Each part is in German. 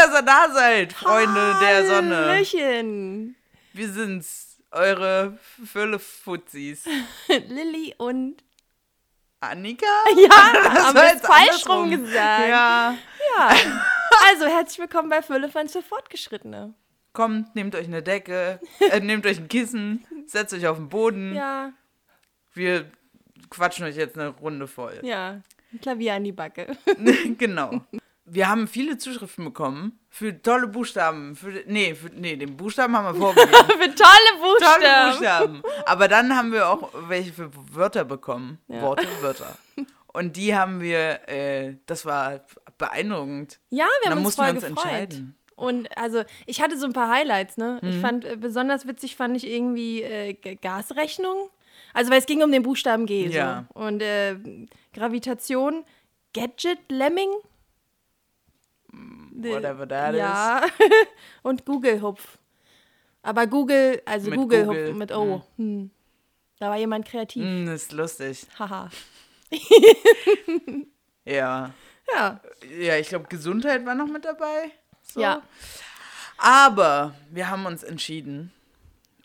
dass ihr da seid, Freunde der Sonne. Hallöchen. Wir sind's, eure Fülle-Fuzis. Lilly und. Annika? Ja, Das haben wir jetzt falsch rum gesagt. Ja. Ja. Also, herzlich willkommen bei Füllefans für Fortgeschrittene. Kommt, nehmt euch eine Decke, äh, nehmt euch ein Kissen, setzt euch auf den Boden. Ja, Wir quatschen euch jetzt eine Runde voll. ja. Ein Klavier an die Backe. genau. Wir haben viele Zuschriften bekommen für tolle Buchstaben. Für, nee, für, nee, den Buchstaben haben wir vorgegeben. Für tolle Buchstaben. tolle Buchstaben. Aber dann haben wir auch welche für Wörter bekommen. Ja. Worte, Wörter. Und die haben wir, äh, das war beeindruckend. Ja, wir haben uns voll wir uns gefreut. entscheiden. Und also, ich hatte so ein paar Highlights, ne? Mhm. Ich fand, äh, besonders witzig fand ich irgendwie äh, Gasrechnung. Also, weil es ging um den Buchstaben G. Ja. So. Und äh, Gravitation, Gadget, Lemming. Whatever that ja. Und Google Hupf. Aber Google, also Mit Google, Google, Hupf mit O. Hm. Da war jemand kreativ. Mm, das ist lustig. Haha. Ja. Ja. Ja, ich glaube, Gesundheit war noch mit dabei. So. Ja. Aber wir haben uns entschieden.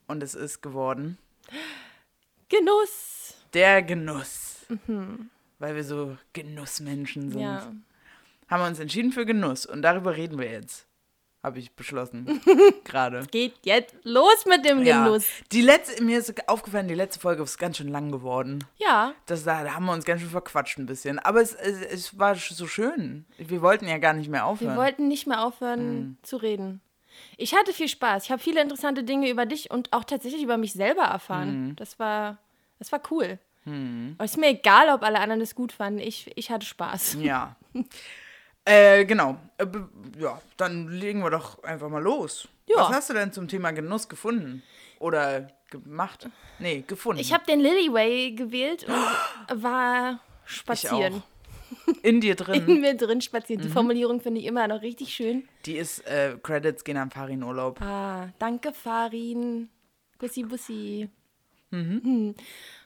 Und es ist geworden. Genuss. Der Genuss. Weil wir so Genussmenschen sind. Mhm. Ja. Haben wir uns entschieden für Genuss. Und darüber reden wir jetzt. Habe ich beschlossen. Gerade. Geht jetzt los mit dem Ja. Genuss. Die letzte, mir ist aufgefallen, die letzte Folge ist ganz schön lang geworden. Ja. Das, da, da haben wir uns ganz schön verquatscht ein bisschen. Aber es, es, es war so schön. Wir wollten ja gar nicht mehr Wir aufhören. wollten nicht mehr aufhören Mhm. zu reden. Ich hatte viel Spaß. Ich habe viele interessante Dinge über dich und auch tatsächlich über mich selber erfahren. Mhm. Das war, das war cool. Und es ist mir egal, ob alle anderen es gut fanden. Ich, ich hatte Spaß. Ja. äh, genau. Äh, ja, dann legen wir doch einfach mal los. Ja. Was hast du denn zum Thema Genuss gefunden? Oder gemacht? Nee, gefunden. Ich habe den Lilyway gewählt und war spazieren. In dir In drin. mir drin spazieren. Mhm. Die Formulierung finde ich immer noch richtig schön. Die ist, äh, Credits gehen an Farin Urlaub. Ah, danke, Farin. Bussi, bussi. Mhm. Hm.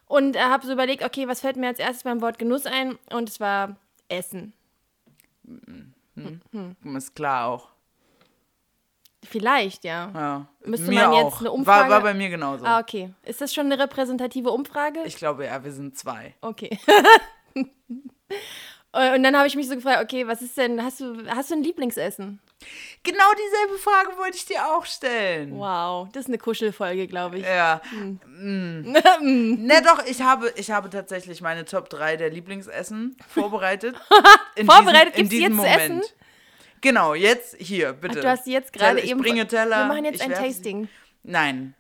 Und äh, habe so überlegt, okay, was fällt mir als erstes beim Wort Genuss ein? Und es war Essen. Ist klar auch. Vielleicht, ja. Ja. Müsste mir man jetzt auch. eine War, Umfrage- war bei mir genauso. Ah, okay. Ist das schon eine repräsentative Umfrage? Ich glaube, ja, wir sind zwei. okay. Äh, Und dann habe ich mich so gefragt, okay, was ist denn, hast du, hast du ein Lieblingsessen? Genau dieselbe Frage wollte ich dir auch stellen. Wow, das ist eine Kuschelfolge, glaube ich. Ja. Mm. ne, doch, ich habe, ich habe tatsächlich meine Top 3 der Lieblingsessen vorbereitet. In Vorbereitet? Gibt's diesem jetzt zu Moment. essen? Genau, jetzt hier, bitte. Ach, du hast jetzt gerade eben. bringe Teller. Wir machen jetzt ein sie- Tasting. Hm. Nein.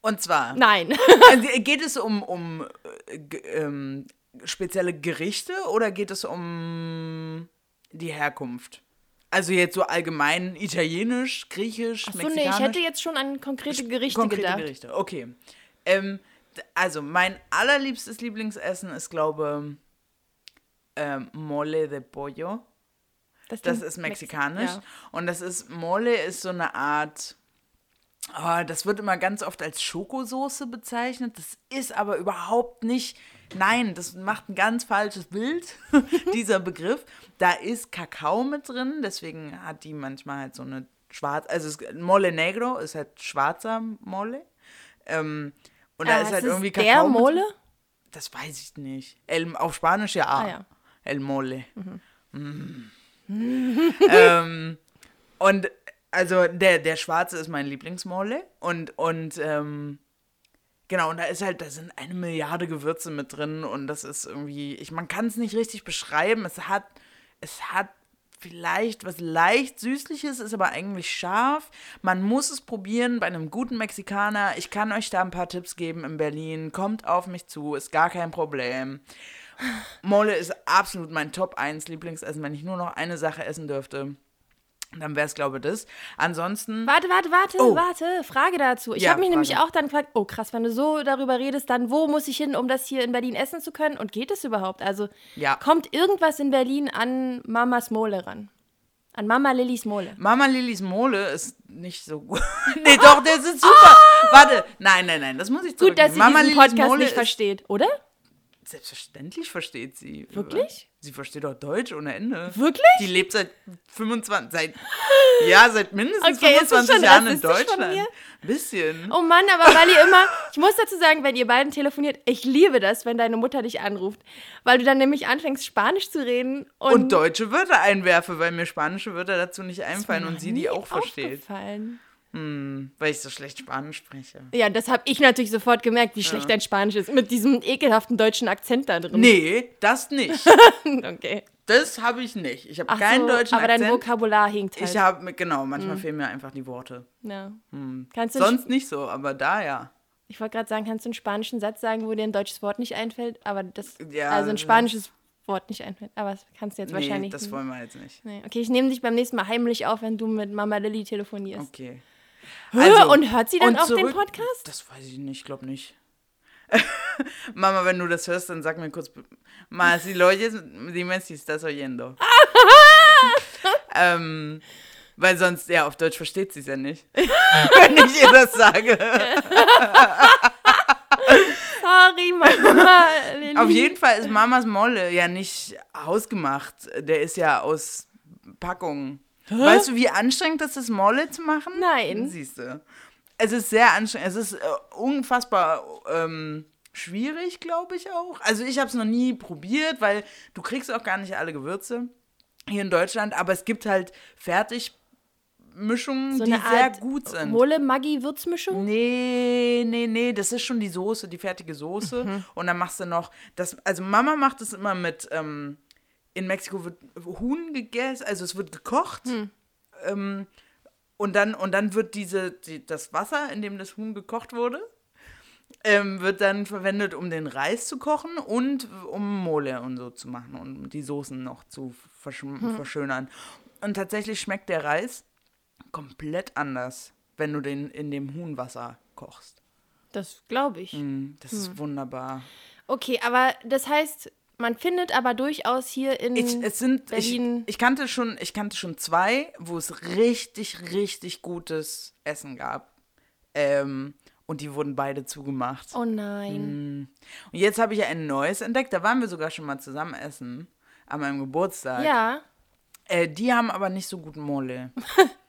Und zwar Nein. also, geht es um, um äh, ähm, spezielle Gerichte oder geht es um die Herkunft? Also jetzt so allgemein italienisch, griechisch, Achso, nee, mexikanisch? ich hätte jetzt schon an konkrete Gerichte Konkrete gedacht. Gerichte, okay. Ähm, also, mein allerliebstes Lieblingsessen ist, glaube ähm, Mole de Pollo. Das klingt ist Mex- mexikanisch. Ja. Und das ist, Mole ist so eine Art, ah, das wird immer ganz oft als Schokosoße bezeichnet. Das ist aber überhaupt nicht, nein, das macht ein ganz falsches Bild, dieser Begriff. Da ist Kakao mit drin, deswegen hat die manchmal halt so eine schwarz, also es, Mole Negro ist halt schwarzer Mole. Ähm, und da Ah, ist halt es irgendwie der Kakao. mit Mole? drin. Das weiß ich nicht. El, auf Spanisch ja. Ah, ja. El Mole. Mm. ähm, und also der, der schwarze ist mein Lieblingsmole. Und, und ähm, genau, und da ist halt, da sind eine Milliarde Gewürze mit drin und das ist irgendwie, ich, man kann es nicht richtig beschreiben. Es hat, es hat vielleicht was leicht süßliches, ist aber eigentlich scharf. Man muss es probieren bei einem guten Mexikaner. Ich kann euch da ein paar Tipps geben in Berlin. Kommt auf mich zu, ist gar kein Problem. Mole ist absolut mein Top 1 Lieblingsessen. Wenn ich nur noch eine Sache essen dürfte, dann wäre es, glaube ich, das. Ansonsten. Warte, warte, warte, Oh. warte. Frage dazu. Ich Ja, habe mich nämlich Frage. auch dann gefragt, oh krass, wenn du so darüber redest, dann wo muss ich hin, um das hier in Berlin essen zu können? Und geht es überhaupt? Also Ja. kommt irgendwas in Berlin an Mamas Mole ran? An Mama Lillys Mole. Mama Lillys Mole ist nicht so gut. nee, doch, der ist super. Warte, nein, nein, nein, das muss ich Gut, dass sie Mama diesen Lillys Podcast Mole nicht versteht, oder? Selbstverständlich versteht sie. Wirklich? Sie versteht doch Deutsch ohne Ende. Wirklich? Die lebt seit 25, seit, ja, seit mindestens Okay, ist das 25 schon Jahren in Deutschland. mir? Bisschen. Oh Mann, aber weil ihr immer, ich muss dazu sagen, wenn ihr beiden telefoniert, ich liebe das, wenn deine Mutter dich anruft, weil du dann nämlich anfängst, Spanisch zu reden und, Und deutsche Wörter einwerfe, weil mir spanische Wörter dazu nicht einfallen und sie die auch versteht. aufgefallen. Hm, weil ich so schlecht Spanisch spreche. Ja, das habe ich natürlich sofort gemerkt, wie schlecht dein Spanisch ist, mit diesem ekelhaften deutschen Akzent da drin. Nee, das nicht. Okay. Das habe ich nicht. Ich habe keinen so, deutschen aber dein Akzent. Vokabular hinkt halt. ich habe, genau, manchmal fehlen mir einfach die Worte. ja. Kannst du Sonst nicht so, aber da ja. Ich wollte gerade sagen, kannst du einen spanischen Satz sagen, wo dir ein deutsches Wort nicht einfällt? Aber das, Ja, also ein spanisches Wort nicht einfällt. Aber das kannst du jetzt Nee, wahrscheinlich das wollen wir jetzt nicht. Nee. Okay, ich nehme dich beim nächsten Mal heimlich auf, wenn du mit Mama Lilly telefonierst. Okay. Hör, und hört sie dann auch den zurück- Podcast? Das weiß ich nicht, glaube nicht. Mama, wenn du das hörst, dann sag mir kurz. Ma, si lo oyes, dime si estás oyendo. ähm, weil sonst, ja, auf Deutsch versteht sie es ja nicht. wenn ich ihr das sage. Sorry, Mama. Auf jeden Fall ist Mamas Molle ja nicht hausgemacht. Der ist ja aus Packung. Weißt du, wie anstrengend das ist, Molle zu machen? Nein. Siehst du. Es ist sehr anstrengend. Es ist äh, unfassbar ähm, schwierig, glaube ich auch. Also ich habe es noch nie probiert, weil du kriegst auch gar nicht alle Gewürze hier in Deutschland. Aber es gibt halt Fertigmischungen, so die eine sehr Art gut sind. Mole Maggi Würzmischung? Nee, nee, nee, das ist schon die Soße, die fertige Soße. Mhm. Und dann machst du noch, das, also Mama macht es immer mit, ähm, in Mexiko wird Huhn gegessen, also es wird gekocht. Hm. Ähm, und, dann, und dann wird diese, die, das Wasser, in dem das Huhn gekocht wurde, ähm, wird dann verwendet, um den Reis zu kochen und um Mole und so zu machen und um die Soßen noch zu Hm. verschönern. Und tatsächlich schmeckt der Reis komplett anders, wenn du den in dem Huhnwasser kochst. Das glaube ich. Mm, Das Hm. ist wunderbar. Okay, aber das heißt, man findet aber durchaus hier in Ich, es sind, ich, Berlin. ich, kannte schon, ich kannte schon zwei, wo es richtig, richtig gutes Essen gab. Ähm, und die wurden beide zugemacht. oh nein. Mm. Und jetzt habe ich ein neues entdeckt. Da waren wir sogar schon mal zusammen essen. An meinem Geburtstag. Ja. Äh, die haben aber nicht so guten Mole.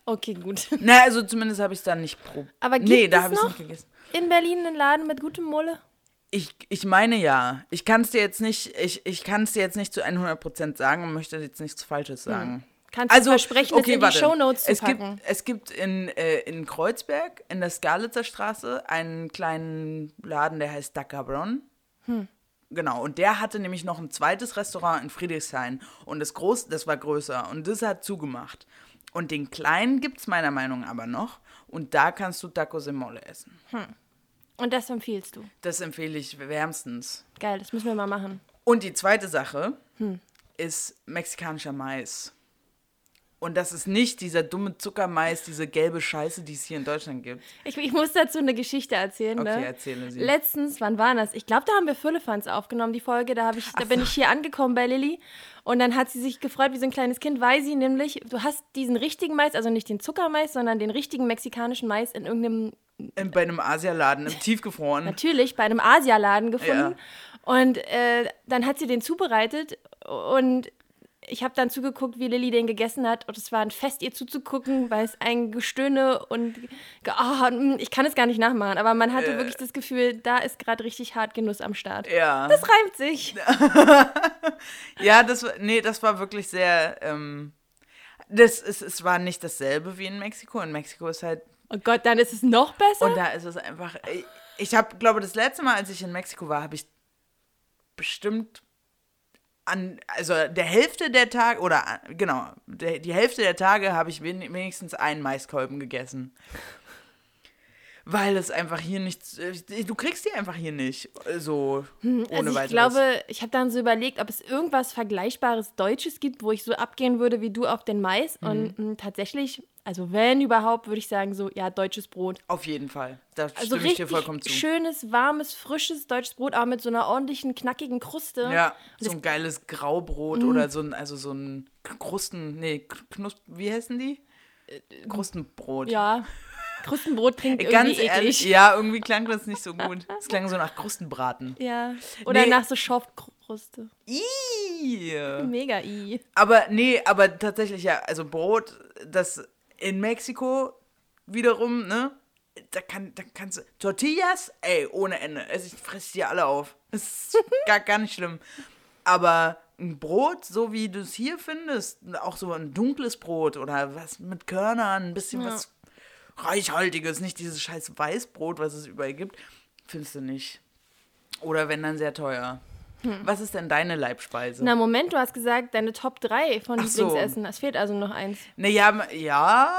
Okay, gut. Na, also zumindest habe ich es da nicht probiert. Aber gibt Nee, da habe ich es nicht gegessen. In Berlin einen Laden mit gutem Mole? Ich, ich meine ja. Ich kann es dir jetzt nicht, ich, ich kann es dir jetzt nicht zu 100% sagen und möchte jetzt nichts Falsches sagen. Kannst du versprechen, es in die Shownotes zu es gibt, packen? es gibt in, äh, in Kreuzberg, in der Skalitzer Straße, einen kleinen Laden, der heißt Da Cabron. Hm. Genau, und der hatte nämlich noch ein zweites Restaurant in Friedrichshain. Und das groß, das war größer und das hat zugemacht. Und den kleinen gibt es meiner Meinung nach aber noch. Und da kannst du Tacos de Mole essen. Und das empfiehlst du. Das empfehle ich wärmstens. Geil, das müssen wir mal machen. Und die zweite Sache Hm. ist mexikanischer Mais. Und das ist nicht dieser dumme Zuckermais, diese gelbe Scheiße, die es hier in Deutschland gibt. Ich, ich muss dazu eine Geschichte erzählen. Okay, ne? erzähle sie. Letztens, wann war das? Ich glaube, da haben wir Füllefanz aufgenommen, die Folge. Da, ich, da bin ich hier angekommen bei Lilly. Und dann hat sie sich gefreut wie so ein kleines Kind, weil sie nämlich, du hast diesen richtigen Mais, also nicht den Zuckermais, sondern den richtigen mexikanischen Mais in irgendeinem, In, bei einem Asialaden, im Tiefgefroren. natürlich, bei einem Asialaden gefunden. Und äh, dann hat sie den zubereitet und ich habe dann zugeguckt, wie Lilly den gegessen hat. Und es war ein Fest, ihr zuzugucken, weil es ein Gestöhne und mm, ich kann es gar nicht nachmachen, aber man hatte wirklich das Gefühl, da ist gerade richtig hart Genuss am Start. Ja. Das reimt sich. Ja, das war, nee, das war wirklich sehr, ähm, das ist, es war nicht dasselbe wie in Mexiko. In Mexiko ist halt, Oh Gott, dann ist es noch besser. und da ist es einfach, ich, habe, glaube das letzte Mal, als ich in Mexiko war, habe ich bestimmt an, also der Hälfte der Tage, oder genau, der, die Hälfte der Tage habe ich wen, wenigstens einen Maiskolben gegessen. Weil es einfach hier nichts, äh, du kriegst die einfach hier nicht, äh, so ohne also ich weiteres. glaube, ich habe dann so überlegt, ob es irgendwas Vergleichbares Deutsches gibt, wo ich so abgehen würde wie du auf den Mais. Mhm. Und mh, tatsächlich, also wenn überhaupt, würde ich sagen so, ja, deutsches Brot. Auf jeden Fall, da Also stimme ich dir vollkommen zu. schönes, warmes, frisches deutsches Brot, aber mit so einer ordentlichen, knackigen Kruste. Ja, Und so ein geiles Graubrot Mhm. oder so ein, also so ein Krusten, nee, Knusp, wie heißen die? Krustenbrot. Äh, Ja, Krustenbrot klingt irgendwie Ganz eklig. ehrlich, ja, irgendwie klang das nicht so gut. Es klang so nach Krustenbraten. Ja. Oder Nee. nach so Schorfkruste. Ih, I. Mega I. Aber nee, aber tatsächlich ja, also Brot, das in Mexiko wiederum, ne? Da, kann, da kannst du. Tortillas, ey, ohne Ende. Also ich fresse die alle auf. Das ist gar, gar nicht schlimm. Aber ein Brot, so wie du es hier findest, auch so ein dunkles Brot oder was mit Körnern, ein bisschen Ja. was Reichhaltiges, nicht dieses scheiß Weißbrot, was es überall gibt, findest du nicht. Oder wenn dann sehr teuer. Was ist denn deine Leibspeise? Na, Moment, du hast gesagt, deine Top 3 von Ach so. Lieblingsessen. Es fehlt also noch eins. Naja, ja,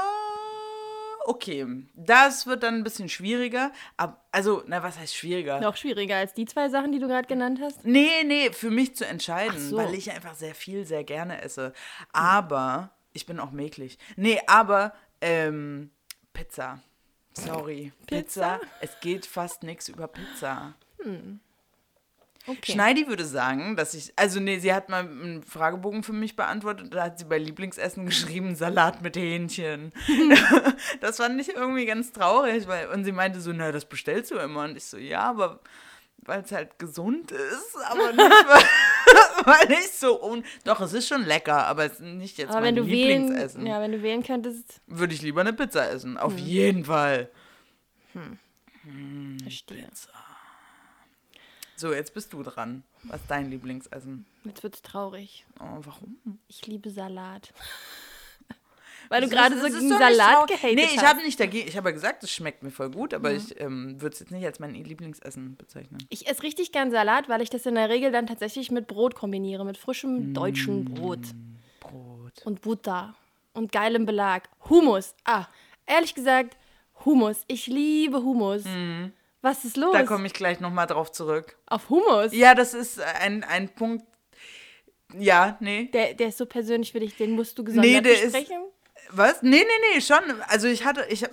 okay. Das wird dann ein bisschen schwieriger. Ab, also, na, was heißt schwieriger? Noch schwieriger als die zwei Sachen, die du gerade genannt hast. Nee, nee, für mich zu entscheiden, so. weil ich einfach sehr viel, sehr gerne esse. Aber, ich bin auch mäglich. Nee, aber, ähm, Pizza. Sorry. Pizza? Es geht fast nichts über Pizza. Okay. Schneidi würde sagen, dass ich, also nee, sie hat mal einen Fragebogen für mich beantwortet und da hat sie bei Lieblingsessen geschrieben, Salat mit Hähnchen. das fand ich irgendwie ganz traurig, weil, und sie meinte so, na, das bestellst du immer. Und ich so, ja, aber weil es halt gesund ist, aber nicht, weil, nicht so, un doch, es ist schon lecker, aber es ist nicht jetzt Aber mein wenn du wählen, Lieblingsessen. ja, wenn du wählen könntest, Würde ich lieber eine Pizza essen, auf jeden Fall. verstehe. So, jetzt bist du dran. Was ist dein Lieblingsessen? Jetzt wird's traurig. Oh, warum? Ich liebe Salat. Weil du Das gerade ist- so gegen Salat gehatet Nee, ich habe nicht dagegen. Ich habe ja gesagt, es schmeckt mir voll gut, aber ich ähm, würde es jetzt nicht als mein Lieblingsessen bezeichnen. Ich esse richtig gern Salat, weil ich das in der Regel dann tatsächlich mit Brot kombiniere, mit frischem deutschen Brot Brot. und Butter und geilem Belag. Hummus. Ah, ehrlich gesagt, Hummus. Ich liebe Hummus. Was ist los? Da komme ich gleich nochmal drauf zurück. Auf Hummus. Ja, das ist ein, ein Punkt. Ja, nee. Der, der ist so persönlich für dich, den musst du gesondert Nee, der ist- besprechen. Was? Nee, nee, nee, schon. Also ich hatte, ich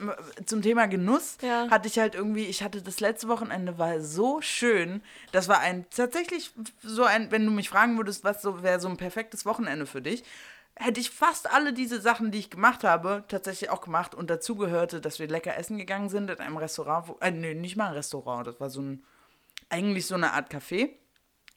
zum Thema Genuss Ja. hatte ich halt irgendwie, ich hatte das letzte Wochenende war so schön. Das war ein, tatsächlich so ein, wenn du mich fragen würdest, was so wäre so ein perfektes Wochenende für dich, hätte ich fast alle diese Sachen, die ich gemacht habe, tatsächlich auch gemacht. Und dazu gehörte, dass wir lecker essen gegangen sind in einem Restaurant, wo, äh, nee, nicht mal ein Restaurant, das war so ein, eigentlich so eine Art Café.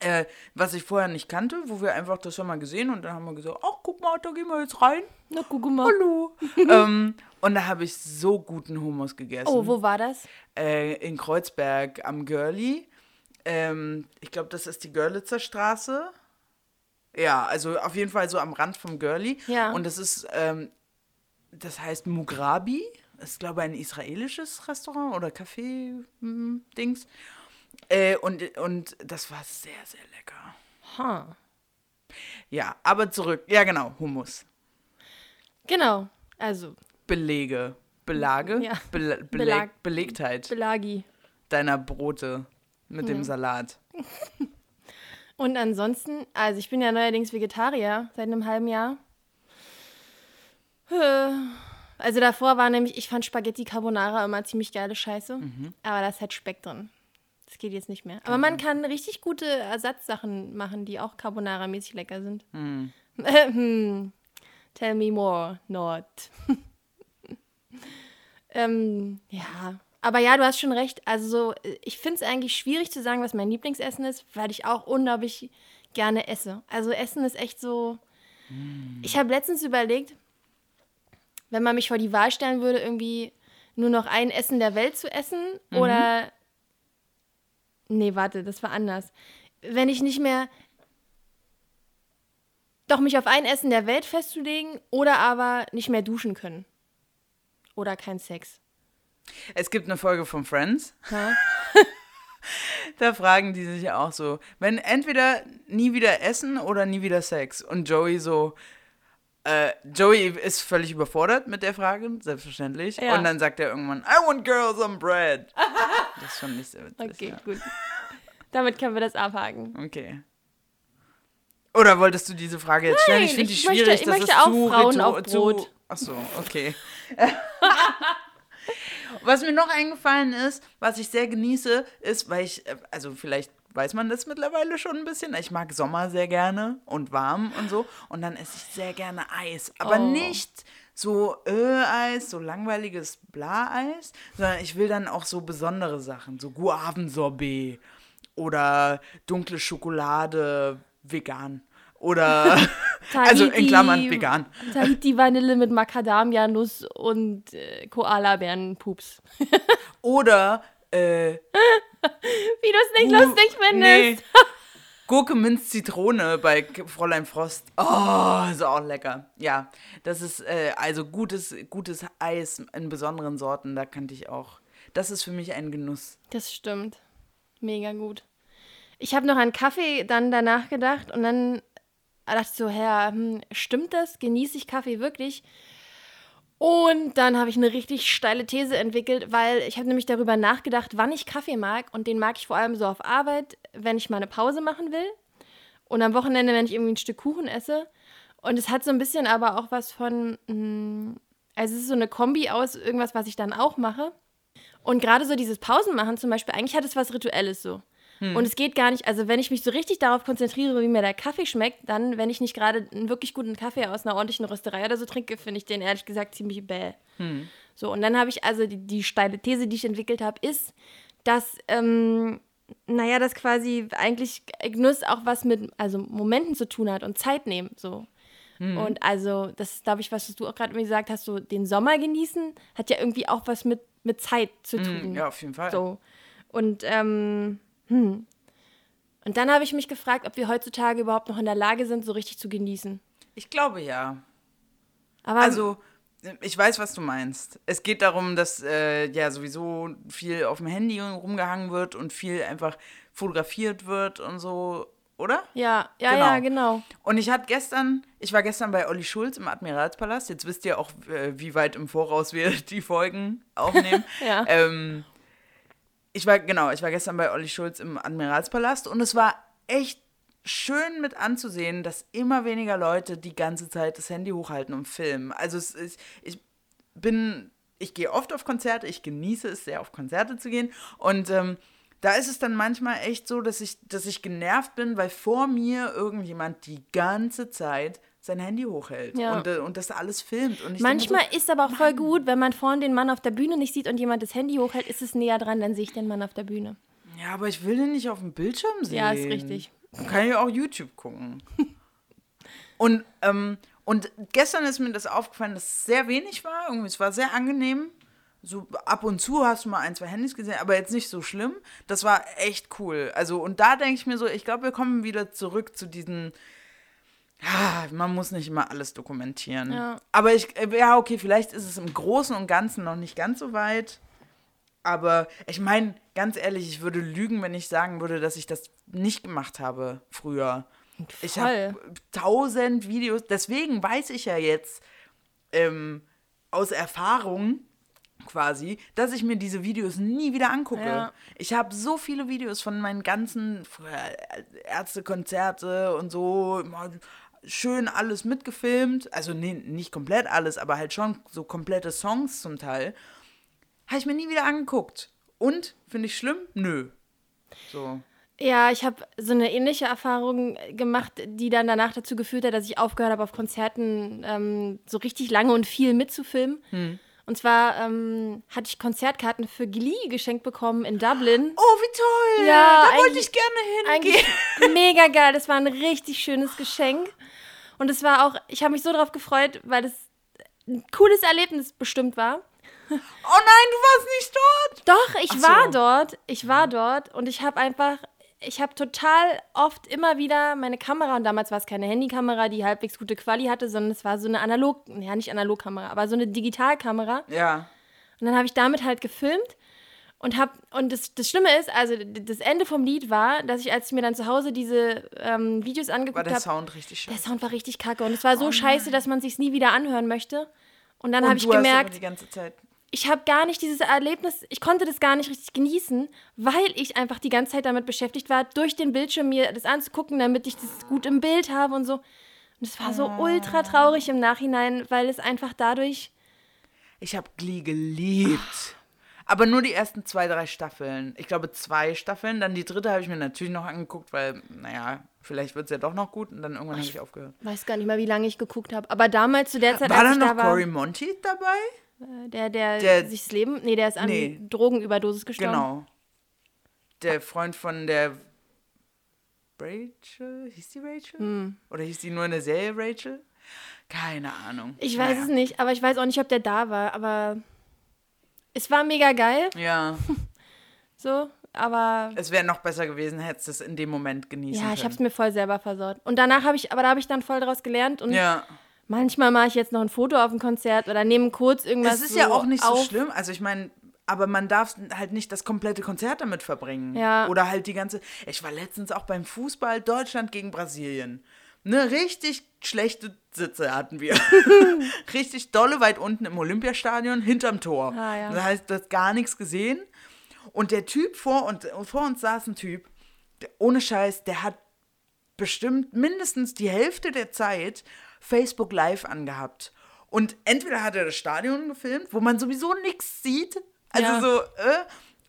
Äh, was ich vorher nicht kannte, wo wir einfach das schon mal gesehen und dann haben wir gesagt, ach guck mal, da gehen wir jetzt rein. Na, guck mal. Hallo. ähm, und da habe ich so guten Hummus gegessen. Oh, wo war das? Äh, in Kreuzberg am Görli. Ähm, ich glaube, das ist die Görlitzer Straße. Ja, also auf jeden Fall so am Rand vom Görli. Ja. Und das ist, ähm, das heißt Mugrabi. Das ist, glaube ich, ein israelisches Restaurant oder Café-Dings. Äh, und, und das war sehr, sehr lecker. Ha. Ja, aber zurück. Ja, genau, Hummus. Genau. Also, Belege. Belage? Ja. Bele Beleg Belag. Belegtheit Belagi. deiner Brote mit dem Salat. Und ansonsten, also ich bin ja neuerdings Vegetarier seit einem halben Jahr. Also davor war nämlich, ich fand Spaghetti Carbonara immer ziemlich geile Scheiße. Mhm. Aber da ist halt Speck drin. Das geht jetzt nicht mehr. Aber man kann richtig gute Ersatzsachen machen, die auch Carbonara-mäßig lecker sind. Mhm. Hm. Tell me more, not. ähm, ja. Aber ja, du hast schon recht. Also so, ich finde es eigentlich schwierig zu sagen, was mein Lieblingsessen ist, weil ich auch unglaublich gerne esse. Also Essen ist echt so. Ich habe letztens überlegt, wenn man mich vor die Wahl stellen würde, irgendwie nur noch ein Essen der Welt zu essen oder. Nee, warte, das war anders. Wenn ich nicht mehr. Doch mich auf ein Essen der Welt festzulegen oder aber nicht mehr duschen können. Oder kein Sex. Es gibt eine Folge von Friends, da fragen die sich ja auch so, wenn entweder nie wieder Essen oder nie wieder Sex. Und Joey so, äh, Joey ist völlig überfordert mit der Frage, selbstverständlich. Ja. Und dann sagt er irgendwann, I want girls on bread. das ist schon nicht sehr witzig. Okay, Ja. gut. Damit können wir das abhaken. Okay. Oder wolltest du diese Frage jetzt stellen? Ich Nein, finde die ich möchte- schwierig, ich möchte auch Frauen auf Brot. Zu, ach so, okay. was mir noch eingefallen ist, was ich sehr genieße, ist, weil ich, äh, also vielleicht weiß man das mittlerweile schon ein bisschen, ich mag Sommer sehr gerne und warm und so. Und dann esse ich sehr gerne Eis, aber Oh. nicht so Ö-Eis, so langweiliges Bla-Eis, sondern ich will dann auch so besondere Sachen, so Guavensorbet oder dunkle Schokolade vegan Oder, also in Klammern vegan. Tahiti Vanille mit Macadamia-Nuss und äh, Koala-Bären-Pups. Oder, äh, Wie du es nicht lustig findest. Nee. Gurke, Minz, Zitrone bei Fräulein Frost. Oh, ist auch lecker. Ja, das ist äh, also gutes, gutes Eis in besonderen Sorten, da kannte ich auch. Das ist für mich ein Genuss. Das stimmt. Mega gut. Ich habe noch an Kaffee dann danach gedacht und dann dachte ich so, Herr, hm, stimmt das? Genieße ich Kaffee wirklich? Und dann habe ich eine richtig steile These entwickelt, weil ich habe nämlich darüber nachgedacht, wann ich Kaffee mag. Und den mag ich vor allem so auf Arbeit, wenn ich mal eine Pause machen will. Und am Wochenende, wenn ich irgendwie ein Stück Kuchen esse. Und es hat so ein bisschen aber auch was von, hm, also es ist so eine Kombi aus irgendwas, was ich dann auch mache. Und gerade so dieses Pausenmachen zum Beispiel, eigentlich hat es was Rituelles so. Hm. Und es geht gar nicht, also wenn ich mich so richtig darauf konzentriere, wie mir der Kaffee schmeckt, dann, wenn ich nicht gerade einen wirklich guten Kaffee aus einer ordentlichen Rösterei oder so trinke, finde ich den ehrlich gesagt ziemlich bäh. Hm. So, und dann habe ich also die, die steile These, die ich entwickelt habe, ist, dass, ähm, naja, das quasi eigentlich Genuss auch was mit, also Momenten zu tun hat und Zeit nehmen, so. Hm. Und also, das ist, glaube ich, was du auch gerade gesagt hast, so den Sommer genießen, hat ja irgendwie auch was mit, mit Zeit zu hm, tun. Ja, auf jeden Fall. So. Und ähm, hm. Und dann habe ich mich gefragt, ob wir heutzutage überhaupt noch in der Lage sind, so richtig zu genießen. Ich glaube ja. Aber also, ich weiß, was du meinst. Es geht darum, dass äh, ja sowieso viel auf dem Handy rumgehangen wird und viel einfach fotografiert wird und so, oder? Ja, ja, genau. ja, genau. Und ich hatte gestern, ich war gestern bei Olli Schulz im Admiralspalast. Jetzt wisst ihr auch, äh, wie weit im Voraus wir die Folgen aufnehmen. ja. Ähm, ich war, genau, ich war gestern bei Olli Schulz im Admiralspalast und es war echt schön mit anzusehen, dass immer weniger Leute die ganze Zeit das Handy hochhalten und filmen. Also es ist, ich bin, ich gehe oft auf Konzerte, ich genieße es sehr, auf Konzerte zu gehen und ähm, da ist es dann manchmal echt so, dass ich, dass ich genervt bin, weil vor mir irgendjemand die ganze Zeit sein Handy hochhält ja. und, äh, und das alles filmt. Manchmal so, ist aber auch voll gut, wenn man vorne den Mann auf der Bühne nicht sieht und jemand das Handy hochhält, ist es näher dran, dann sehe ich den Mann auf der Bühne. Ja, aber ich will den nicht auf dem Bildschirm sehen. Ja, ist richtig. Dann kann ich auch YouTube gucken. und, ähm, und gestern ist mir das aufgefallen, dass es sehr wenig war. Irgendwie, es war sehr angenehm. So ab und zu hast du mal ein, zwei Handys gesehen, aber jetzt nicht so schlimm. Das war echt cool. Also, und da denke ich mir so, ich glaube, wir kommen wieder zurück zu diesen man muss nicht immer alles dokumentieren. Ja. Aber ich, äh, ja, okay, vielleicht ist es im Großen und Ganzen noch nicht ganz so weit. Aber ich meine, ganz ehrlich, ich würde lügen, wenn ich sagen würde, dass ich das nicht gemacht habe früher. Voll. Ich habe tausend Videos, deswegen weiß ich ja jetzt ähm, aus Erfahrung quasi, dass ich mir diese Videos nie wieder angucke. Ja. Ich habe so viele Videos von meinen ganzen Ärztekonzerte und so, schön alles mitgefilmt. Also nee, nicht komplett alles, aber halt schon so komplette Songs zum Teil. Habe ich mir nie wieder angeguckt. Und, finde ich schlimm? Nö. So. Ja, ich habe so eine ähnliche Erfahrung gemacht, die dann danach dazu geführt hat, dass ich aufgehört habe, auf Konzerten ähm, so richtig lange und viel mitzufilmen. Hm. Und zwar ähm, hatte ich Konzertkarten für Glee geschenkt bekommen in Dublin. Oh, wie toll! Ja, da wollte ich gerne hingehen. Mega geil, das war ein richtig schönes Geschenk. Und es war auch, ich habe mich so darauf gefreut, weil es ein cooles Erlebnis bestimmt war. Oh nein, du warst nicht dort? Doch, ich so. war dort. Ich war dort und ich habe einfach, ich habe total oft immer wieder meine Kamera, und damals war es keine Handykamera, die halbwegs gute Quali hatte, sondern es war so eine Analog, ja nicht Analogkamera, aber so eine Digitalkamera. Ja. Und dann habe ich damit halt gefilmt und hab und das, das Schlimme ist, also das Ende vom Lied war, dass ich, als ich mir dann zu Hause diese ähm, Videos angeguckt habe. War der hab, Sound richtig schön. Der Sound war richtig kacke und es war so oh scheiße, dass man sich nie wieder anhören möchte. Und dann habe ich gemerkt, die ganze Zeit ich habe gar nicht dieses Erlebnis, ich konnte das gar nicht richtig genießen, weil ich einfach die ganze Zeit damit beschäftigt war, durch den Bildschirm mir das anzugucken, damit ich das gut im Bild habe und so. Und es war so ah. ultra traurig im Nachhinein, weil es einfach dadurch. Ich habe Glee geliebt. Aber nur die ersten zwei, drei Staffeln. Ich glaube, zwei Staffeln. Dann die dritte habe ich mir natürlich noch angeguckt, weil, naja, vielleicht wird es ja doch noch gut. Und dann irgendwann habe ich aufgehört. weiß gar nicht mal, wie lange ich geguckt habe. Aber damals zu der Zeit, war da noch da Cory Monty dabei? Der, der, der sich das Leben. Nee, der ist an nee. Drogenüberdosis gestorben. Genau. Der Freund von der Rachel? Hieß die Rachel? Oder hieß die nur in der Serie Rachel? Keine Ahnung. Ich weiß Naja. es nicht, aber ich weiß auch nicht, ob der da war. Aber es war mega geil, Ja, so. Aber es wäre noch besser gewesen, hättest du es in dem Moment genießen ja, ich können. hab's mir voll selber versaut. Und danach habe ich, aber da habe ich dann voll draus gelernt. Und Ja, manchmal mache ich jetzt noch ein Foto auf dem Konzert oder nehme kurz irgendwas. das ist ja auch nicht so auf. schlimm. Also ich meine, aber man darf halt nicht das komplette Konzert damit verbringen. Ja. Oder halt die ganze. Ich war letztens auch beim Fußball Deutschland gegen Brasilien. Ne, richtig schlechte Sitze hatten wir. richtig dolle weit unten im Olympiastadion, hinterm Tor. Ah, ja. Das heißt, du hast gar nichts gesehen. Und der Typ vor, und, vor uns saß ein Typ, der, ohne Scheiß, der hat bestimmt mindestens die Hälfte der Zeit Facebook Live angehabt. Und entweder hat er das Stadion gefilmt, wo man sowieso nichts sieht, also Ja. so, äh,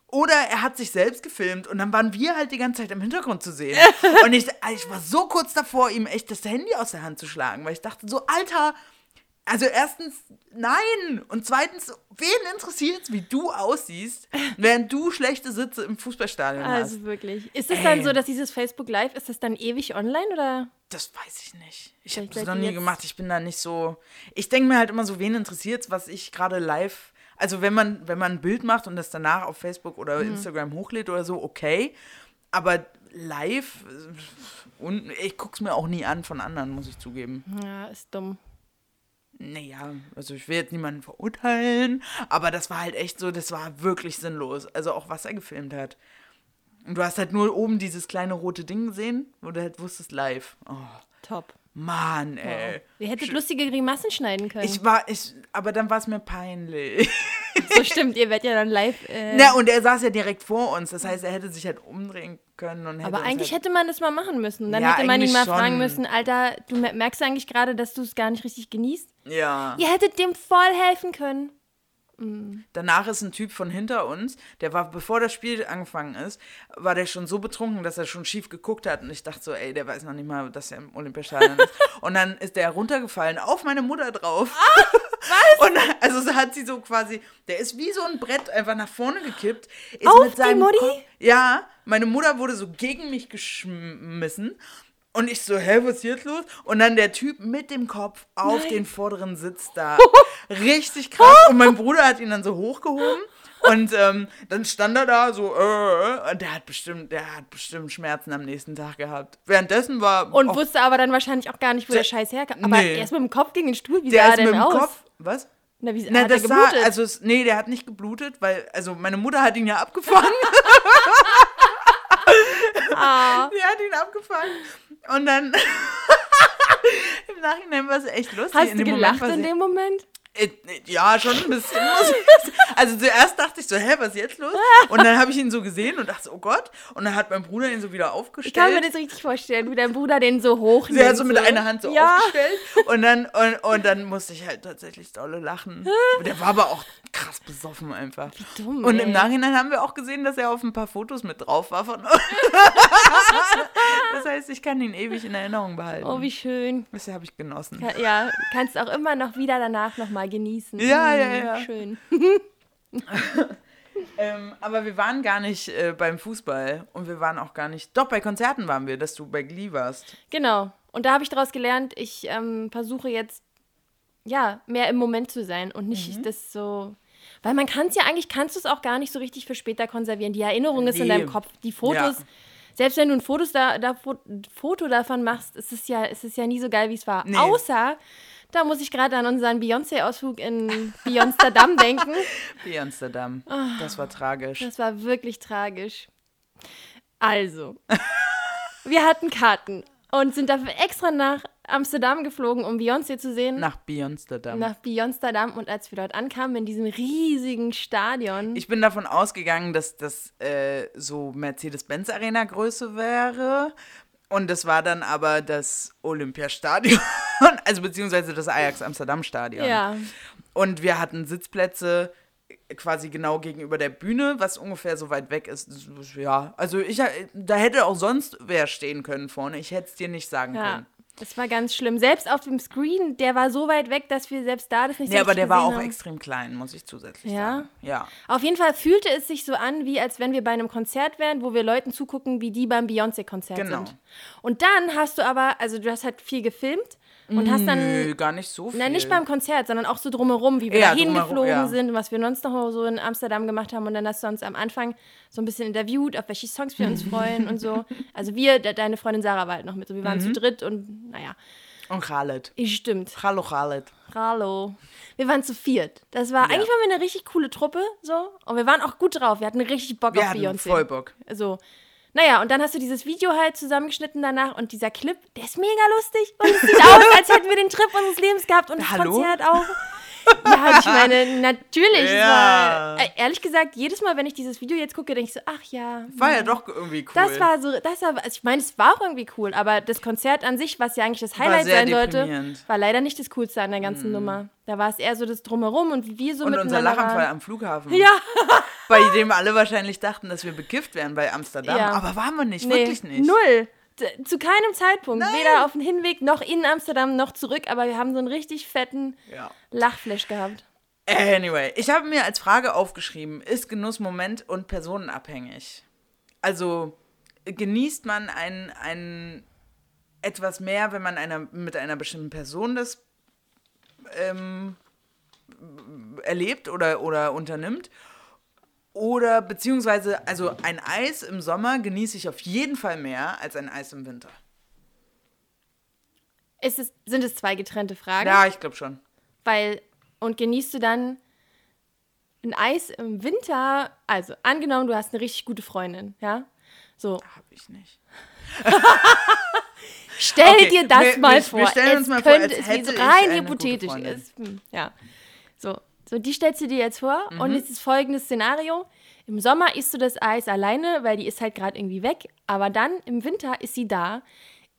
oder er hat sich selbst gefilmt und dann waren wir halt die ganze Zeit im Hintergrund zu sehen. und ich, ich war so kurz davor, ihm echt das Handy aus der Hand zu schlagen, weil ich dachte so, Alter, also erstens, nein. Und zweitens, wen interessiert wie du aussiehst, während du schlechte Sitze im Fußballstadion hast? Also wirklich. Ist es dann so, dass dieses Facebook Live, ist das dann ewig online oder? Das weiß ich nicht. Ich habe das noch nie gemacht. Ich bin da nicht so. Ich denke mir halt immer so, wen interessiert was ich gerade live. Also wenn man, wenn man ein Bild macht und das danach auf Facebook oder Mhm. Instagram hochlädt oder so, okay. Aber live äh, und ich guck's mir auch nie an von anderen, muss ich zugeben. Ja, ist dumm. Naja, also ich will jetzt niemanden verurteilen, aber das war halt echt so, das war wirklich sinnlos. Also auch was er gefilmt hat. Und du hast halt nur oben dieses kleine rote Ding gesehen, wo du halt wusstest live. Oh, Top. Mann, ey. Ihr hättet lustige Grimassen schneiden können. Ich war, ich, aber dann war es mir peinlich. so stimmt, ihr werdet ja dann live. Äh, Na, und er saß ja direkt vor uns. Das heißt, er hätte sich halt umdrehen können und aber eigentlich halt, hätte man das mal machen müssen. Dann Ja, hätte man ihn mal schon. fragen müssen, Alter, du mer- merkst eigentlich gerade, dass du es gar nicht richtig genießt? Ja. Ihr hättet dem voll helfen können. Danach ist ein Typ von hinter uns, der war, bevor das Spiel angefangen ist, war der schon so betrunken, dass er schon schief geguckt hat. Und ich dachte so, ey, der weiß noch nicht mal, dass er im Olympiastadion ist. Und dann ist der runtergefallen, auf meine Mutter drauf. was? Und dann, also so hat sie so quasi, der ist wie so ein Brett einfach nach vorne gekippt. Ist Auf die Mutti? Kopf- ja, meine Mutter wurde so gegen mich geschmissen. Und ich so, hä, was ist jetzt los? Und dann der Typ mit dem Kopf auf Nein. den vorderen Sitz da. Richtig krass. Und mein Bruder hat ihn dann so hochgehoben. Und ähm, dann stand er da so, äh, und der hat bestimmt, der hat bestimmt Schmerzen am nächsten Tag gehabt. Währenddessen war Und auch- wusste aber dann wahrscheinlich auch gar nicht, wo der, Der- Scheiß herkam. Aber Nee. er ist mit dem Kopf gegen den Stuhl. Wie der sah er ist denn mit dem aus? Kopf. Was? Na, wie Na, hat er das sah, geblutet? also es, nee, der hat nicht geblutet, weil, also meine Mutter hat ihn ja abgefangen. ah, Die hat ihn abgefangen. Und dann im Nachhinein war es echt lustig. hast in du gelacht Moment in sie- dem Moment? Äh, Ja, schon ein bisschen. ich. Also zuerst dachte ich so, hä, was ist jetzt los? Und dann habe ich ihn so gesehen und dachte so, oh Gott. Und dann hat mein Bruder ihn so wieder Ich aufgestellt. kann mir das richtig vorstellen, wie dein Bruder den so. Sie hat so mit einer Hand so ja. aufgestellt. Und dann, und, und dann musste ich halt tatsächlich dolle lachen. Der war aber auch krass besoffen einfach. dumm, und ey. im Nachhinein haben wir auch gesehen, dass er auf ein paar Fotos mit drauf war von uns. Das heißt, ich kann ihn ewig in Erinnerung behalten. Oh, wie schön. Das habe ich genossen. Ja, Ja, kannst auch immer noch wieder danach nochmal genießen. Ja, ja, Mm, ja. Schön. Ähm, aber wir waren gar nicht äh, beim Fußball und wir waren auch gar nicht. Doch, bei Konzerten waren wir, dass du bei Glee warst. Genau. Und da habe ich daraus gelernt, ich ähm, versuche jetzt, ja, mehr im Moment zu sein und nicht Mhm. das so. Weil man kann es ja eigentlich, kannst du es auch gar nicht so richtig für später konservieren. Die Erinnerung ist in Nee. deinem Kopf. Die Fotos, Ja. selbst wenn du ein Fotos da, da, Fo- Foto davon machst, ist es ja, ist es ja nie so geil, wie es war. Nee. Außer, da muss ich gerade an unseren Beyoncé-Ausflug in Beyonsterdam denken. Wie Amsterdam. Das war tragisch. Ah. Das war wirklich tragisch. Also, wir hatten Karten und sind dafür extra nach Amsterdam geflogen, um Beyoncé zu sehen. Nach Beyonsterdam. nach Beyonsterdam und als wir dort ankamen in diesem riesigen Stadion. Ich bin davon ausgegangen, dass das äh, so Mercedes-Benz-Arena Größe wäre. Und das war dann aber das Olympiastadion. Also beziehungsweise das Ajax Amsterdam Stadion. ja, Und wir hatten Sitzplätze quasi genau gegenüber der Bühne, was ungefähr so weit weg ist. Ja, also ich da hätte auch sonst wer stehen können vorne. Ich hätte es dir nicht sagen ja. können. Das war ganz schlimm. Selbst auf dem Screen, der war so weit weg, dass wir selbst da das nicht so Nee, aber der war auch haben. extrem klein, muss ich zusätzlich Ja? sagen. Ja. Auf jeden Fall fühlte es sich so an, wie als wenn wir bei einem Konzert wären, wo wir Leuten zugucken, wie die beim Beyoncé-Konzert Genau. sind. Und dann hast du aber, also du hast halt viel gefilmt und hast dann Nö, gar nicht so viel. Nein, nicht beim Konzert, sondern auch so drumherum, wie wir Ja, da hingeflogen ja. sind und was wir sonst noch so in Amsterdam gemacht haben. Und dann hast du uns am Anfang so ein bisschen interviewt, auf welche Songs wir uns freuen und so. Also wir, de deine Freundin Sarah war halt noch mit. So, wir waren Mhm. zu dritt und naja, Und Khaled. stimmt. Hallo Khaled. Hallo. Wir waren zu viert. Das war, eigentlich waren wir eine richtig coole Truppe, so. Und wir waren auch gut drauf. Wir hatten richtig Bock Wir auf hatten Beyoncé. voll Bock. So. Naja, und dann hast du dieses Video halt zusammengeschnitten danach und dieser Clip, der ist mega lustig und es sieht aus, als hätten wir den Trip unseres Lebens gehabt und das Hallo? Konzert auch. Ja, ich meine, natürlich. Ja. War, äh, ehrlich gesagt, jedes Mal, wenn ich dieses Video jetzt gucke, denke ich so, ach ja. War ja doch irgendwie cool. Das war so, das war, also ich meine, es war auch irgendwie cool, aber das Konzert an sich, was ja eigentlich das Highlight sein sollte, war leider nicht das Coolste an der ganzen Nummer. Da war es eher so das Drumherum und wie wir so Und unser miteinander Lachanfall waren. am Flughafen. Ja, Bei dem alle wahrscheinlich dachten, dass wir bekifft wären bei Amsterdam. Ja. Aber waren wir nicht, nee, wirklich nicht. null. Zu keinem Zeitpunkt. Nein. Weder auf dem Hinweg noch in Amsterdam noch zurück, aber wir haben so einen richtig fetten Ja. Lachflash gehabt. Anyway, ich habe mir als Frage aufgeschrieben, ist Genuss moment- und personenabhängig? Also genießt man ein, ein etwas mehr, wenn man einer, mit einer bestimmten Person das ähm, erlebt oder, oder unternimmt? Oder beziehungsweise, also ein Eis im Sommer genieße ich auf jeden Fall mehr als ein Eis im Winter. Ist es, sind es zwei getrennte Fragen? Ja, ich glaube schon. Weil, und genießt du dann ein Eis im Winter? Also, angenommen, du hast eine richtig gute Freundin, ja? So, Habe ich nicht. stell Okay, dir das wir- mal wir- vor. wir stellen es uns mal vor, als es hätte ich rein hypothetisch ist. Ja. So, so, die stellst du dir jetzt vor Mhm. und es ist folgendes Szenario. Im Sommer isst du das Eis alleine, weil die ist halt gerade irgendwie weg. Aber dann im Winter ist sie da.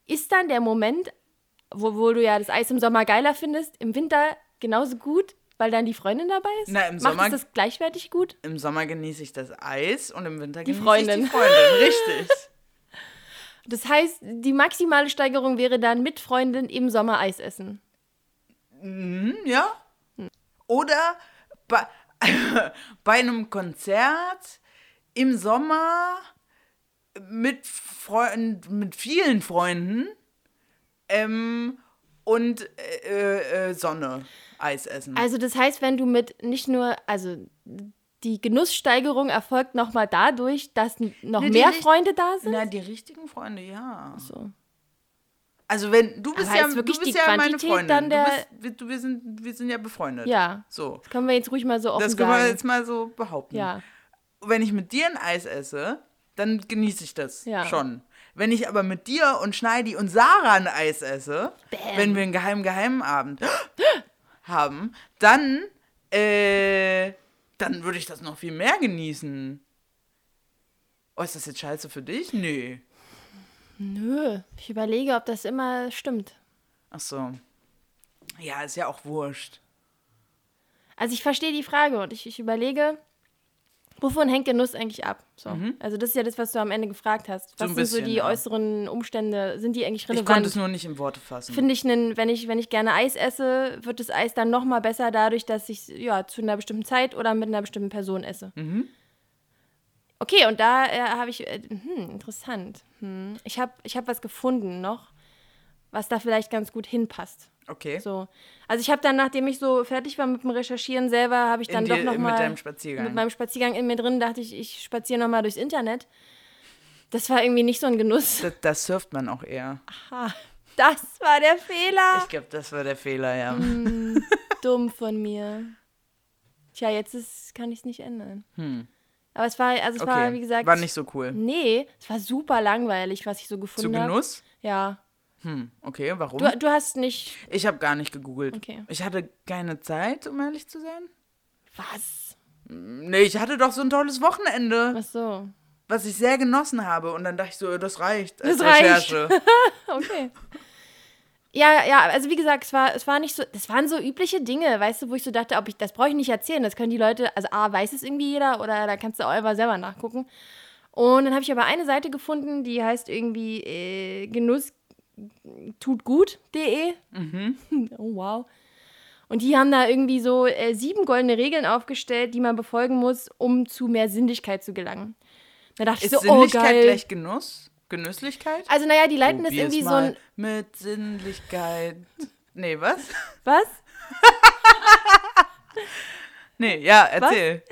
Ist dann der Moment, wo, wo du ja das Eis im Sommer geiler findest, im Winter genauso gut, weil dann die Freundin dabei ist? Na, im Macht Sommer- es das gleichwertig gut? Im Sommer genieße ich das Eis und im Winter Die genieße Freundin. ich die Freundin. Richtig. Das heißt, die maximale Steigerung wäre dann mit Freundin im Sommer Eis essen. Hm, ja. Oder bei, bei einem Konzert im Sommer mit, Freund, mit vielen Freunden ähm, und äh, äh, Sonne Eis essen. Also das heißt, wenn du mit nicht nur, also die Genusssteigerung erfolgt nochmal dadurch, dass noch Nee, die mehr Freunde da sind? Na, die richtigen Freunde, ja. So. Also wenn du bist Aber ja, du bist ja meine Freundin. dann der- du bist, wir, wir, sind, wir sind ja befreundet. Ja. So. Das können wir jetzt ruhig mal so offen Das können wir sagen. jetzt mal so behaupten. ja. wenn ich mit dir ein Eis esse, dann genieße ich das Ja. schon. Wenn ich aber mit dir und Schneidi und Sarah ein Eis esse, wenn wir einen geheimen geheimen Abend haben, dann äh, dann würde ich das noch viel mehr genießen. Oh, ist das jetzt scheiße für dich? Nee. Nö, ich überlege, ob das immer stimmt. Ach so. Ja, ist ja auch wurscht. Also ich verstehe die Frage und ich, ich überlege, wovon hängt Genuss eigentlich ab? So. Also das ist ja das, was du am Ende gefragt hast. Was Mhm. ein sind so bisschen, die ja. äußeren Umstände? Sind die eigentlich Ich konnte relevant? es nur nicht in Worte fassen. Finde ich, nen- wenn ich, wenn ich gerne Eis esse, wird das Eis dann noch mal besser dadurch, dass ich ja zu einer bestimmten Zeit oder mit einer bestimmten Person esse. Mhm. Okay, und da äh, habe ich, äh, hm, interessant. Hm. Ich habe ich hab was gefunden noch, was da vielleicht ganz gut hinpasst. Okay. So. Also ich habe dann, nachdem ich so fertig war mit dem Recherchieren selber, habe ich dann In doch dir- noch mit mal deinem Spaziergang. mit meinem Spaziergang in mir drin dachte ich, ich spaziere noch mal durchs Internet. Das war irgendwie nicht so ein Genuss. Das, das surft man auch eher. Ha, das war der Fehler. Ich glaube, das war der Fehler, ja. Mhm. Dumm von mir. Tja, jetzt ist, kann ich es nicht ändern. Aber es war, also es Okay. war, wie gesagt. War nicht so cool. Nee, es war super langweilig, was ich so Zu gefunden habe. Genuss? Ja. Hm, okay, warum? Du, du hast nicht. ich habe gar nicht gegoogelt. Okay. Ich hatte keine Zeit, um ehrlich zu sein. Was? Nee, ich hatte doch so ein tolles Wochenende, Ach so. was ich sehr genossen habe. Und dann dachte ich so, das reicht als Das reicht. Recherche. Okay. Ja, ja, also wie gesagt, es war, es war nicht so, das waren so übliche Dinge, weißt du, wo ich so dachte, ob ich, das brauche ich nicht erzählen, das können die Leute, also A, weiß es irgendwie jeder oder da kannst du auch einfach selber nachgucken. Und dann habe ich aber eine Seite gefunden, die heißt irgendwie äh, Genuss tutgut.de. Oh, wow. Und die haben da irgendwie so äh, sieben goldene Regeln aufgestellt, die man befolgen muss, um zu mehr Sinnlichkeit zu gelangen. Da dachte Ist ich so, oh Sinnlichkeit geil. gleich Genuss? Genüsslichkeit? Also naja, die leiten das Probier's irgendwie so ein... Mit Sinnlichkeit. Nee, was? Was? Nee, ja, erzähl.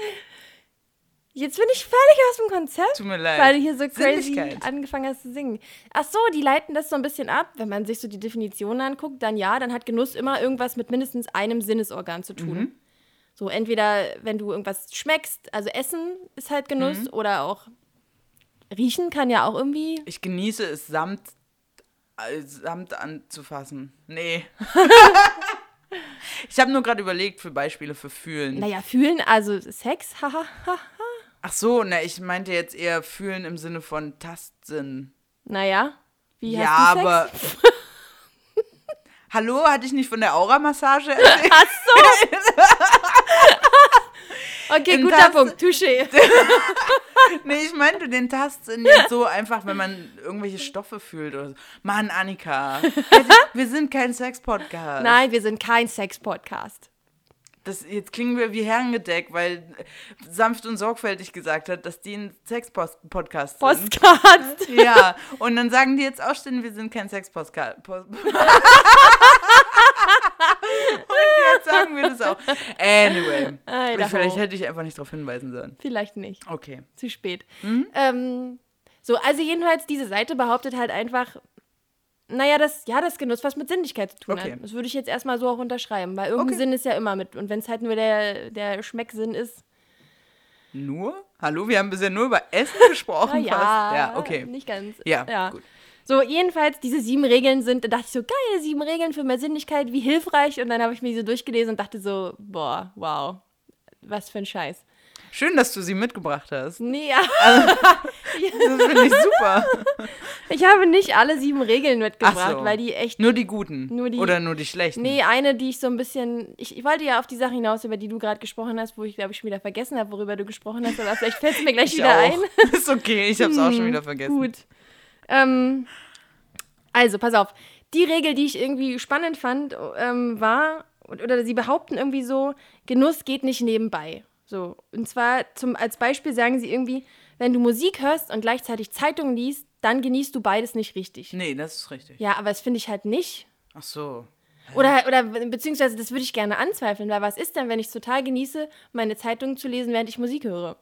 Jetzt bin ich völlig aus dem Konzept. Tut mir leid. Weil du hier so crazy angefangen hast zu singen. Ach so, die leiten das so ein bisschen ab. Wenn man sich so die Definition anguckt, dann ja, dann hat Genuss immer irgendwas mit mindestens einem Sinnesorgan zu tun. Mhm. So entweder, wenn du irgendwas schmeckst, also Essen ist halt Genuss Mhm. oder auch Riechen kann ja auch irgendwie. Ich genieße es samt, äh, samt anzufassen. Nee. ich habe nur gerade überlegt für Beispiele für Fühlen. Naja, fühlen, also Sex, haha. ha. Ach so, na, ich meinte jetzt eher Fühlen im Sinne von Tastsinn. naja, wie ja, hast du Sex? aber. Hallo, hatte ich nicht von der Aura-Massage erzählt? Okay, guter Tasten- Punkt, touché. nee, ich meinte den Tastsinn jetzt so einfach, wenn man irgendwelche Stoffe fühlt oder so. Mann, Annika, wir sind kein Sex-Podcast. Nein, wir sind kein Sex-Podcast. Das, jetzt klingen wir wie herrengedeck, weil sanft und sorgfältig gesagt hat, dass die ein Sex-Podcast sind. Postcard. Ja, und dann sagen die jetzt auch stehen, wir sind kein Sex-Podcast. Jetzt sagen wir das auch. Anyway. Idaho. Vielleicht hätte ich einfach nicht darauf hinweisen sollen. Vielleicht nicht. Okay. Zu spät. Mhm. Ähm, so, also jedenfalls, diese Seite behauptet halt einfach, naja, das, ja, das Genuss was mit Sinnlichkeit zu tun Okay. hat. Das würde ich jetzt erstmal so auch unterschreiben, weil irgendein Okay. Sinn ist ja immer mit. Und wenn es halt nur der, der Schmecksinn ist, Nur? Hallo, wir haben bisher nur über Essen gesprochen. fast. ja, ja, okay. nicht ganz. Ja, ja. gut. So, jedenfalls, diese sieben Regeln sind, da dachte ich so, geil, sieben Regeln für mehr Sinnlichkeit, wie hilfreich. Und dann habe ich mir diese durchgelesen und dachte so, boah, wow, was für ein Scheiß. Schön, dass du sie mitgebracht hast. Nee, ja, Das finde ich super. ich habe nicht alle sieben Regeln mitgebracht, Ach so. weil die echt Nur die guten. Nur die- Oder nur die schlechten. Nee, eine, die ich so ein bisschen. Ich, ich wollte ja auf die Sache hinaus, über die du gerade gesprochen hast, wo ich, glaube ich, schon wieder vergessen habe, worüber du gesprochen hast, aber vielleicht fällt es mir gleich ich wieder auch. ein. Ist okay, ich habe es auch schon wieder vergessen. Gut. Ähm, also, pass auf. Die Regel, die ich irgendwie spannend fand, ähm, war, oder sie behaupten irgendwie so, Genuss geht nicht nebenbei. So. Und zwar zum, als Beispiel sagen sie irgendwie, wenn du Musik hörst und gleichzeitig Zeitung liest, dann genießt du beides nicht richtig. Nee, das ist richtig. Ja, aber das finde ich halt nicht. Ach so. Oder, oder beziehungsweise das würde ich gerne anzweifeln, weil was ist denn, wenn ich es total genieße, meine Zeitung zu lesen, während ich Musik höre?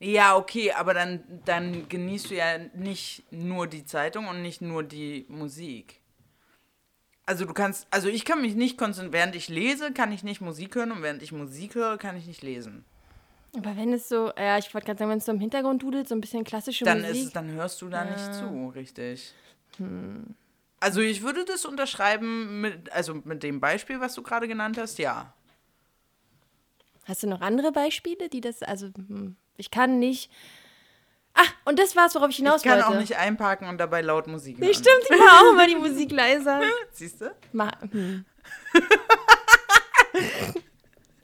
Ja, okay, aber dann, dann genießt du ja nicht nur die Zeitung und nicht nur die Musik. Also du kannst, also ich kann mich nicht konzentrieren, während ich lese, kann ich nicht Musik hören und während ich Musik höre, kann ich nicht lesen. Aber wenn es so, ja, ich wollte gerade sagen, wenn es so im Hintergrund dudelt, so ein bisschen klassische Dann Musik. ist es, dann hörst du da nicht zu, richtig. Also ich würde das unterschreiben mit, also mit dem Beispiel, was du gerade genannt hast, ja. Hast du noch andere Beispiele, die das, also, hm, ich kann nicht. Ah, und das war's, worauf ich hinaus ich kann wollte. auch nicht einparken und dabei laut Musik hören. Nee, stimmt, ich mache auch immer die Musik leiser. Siehst du? Hm.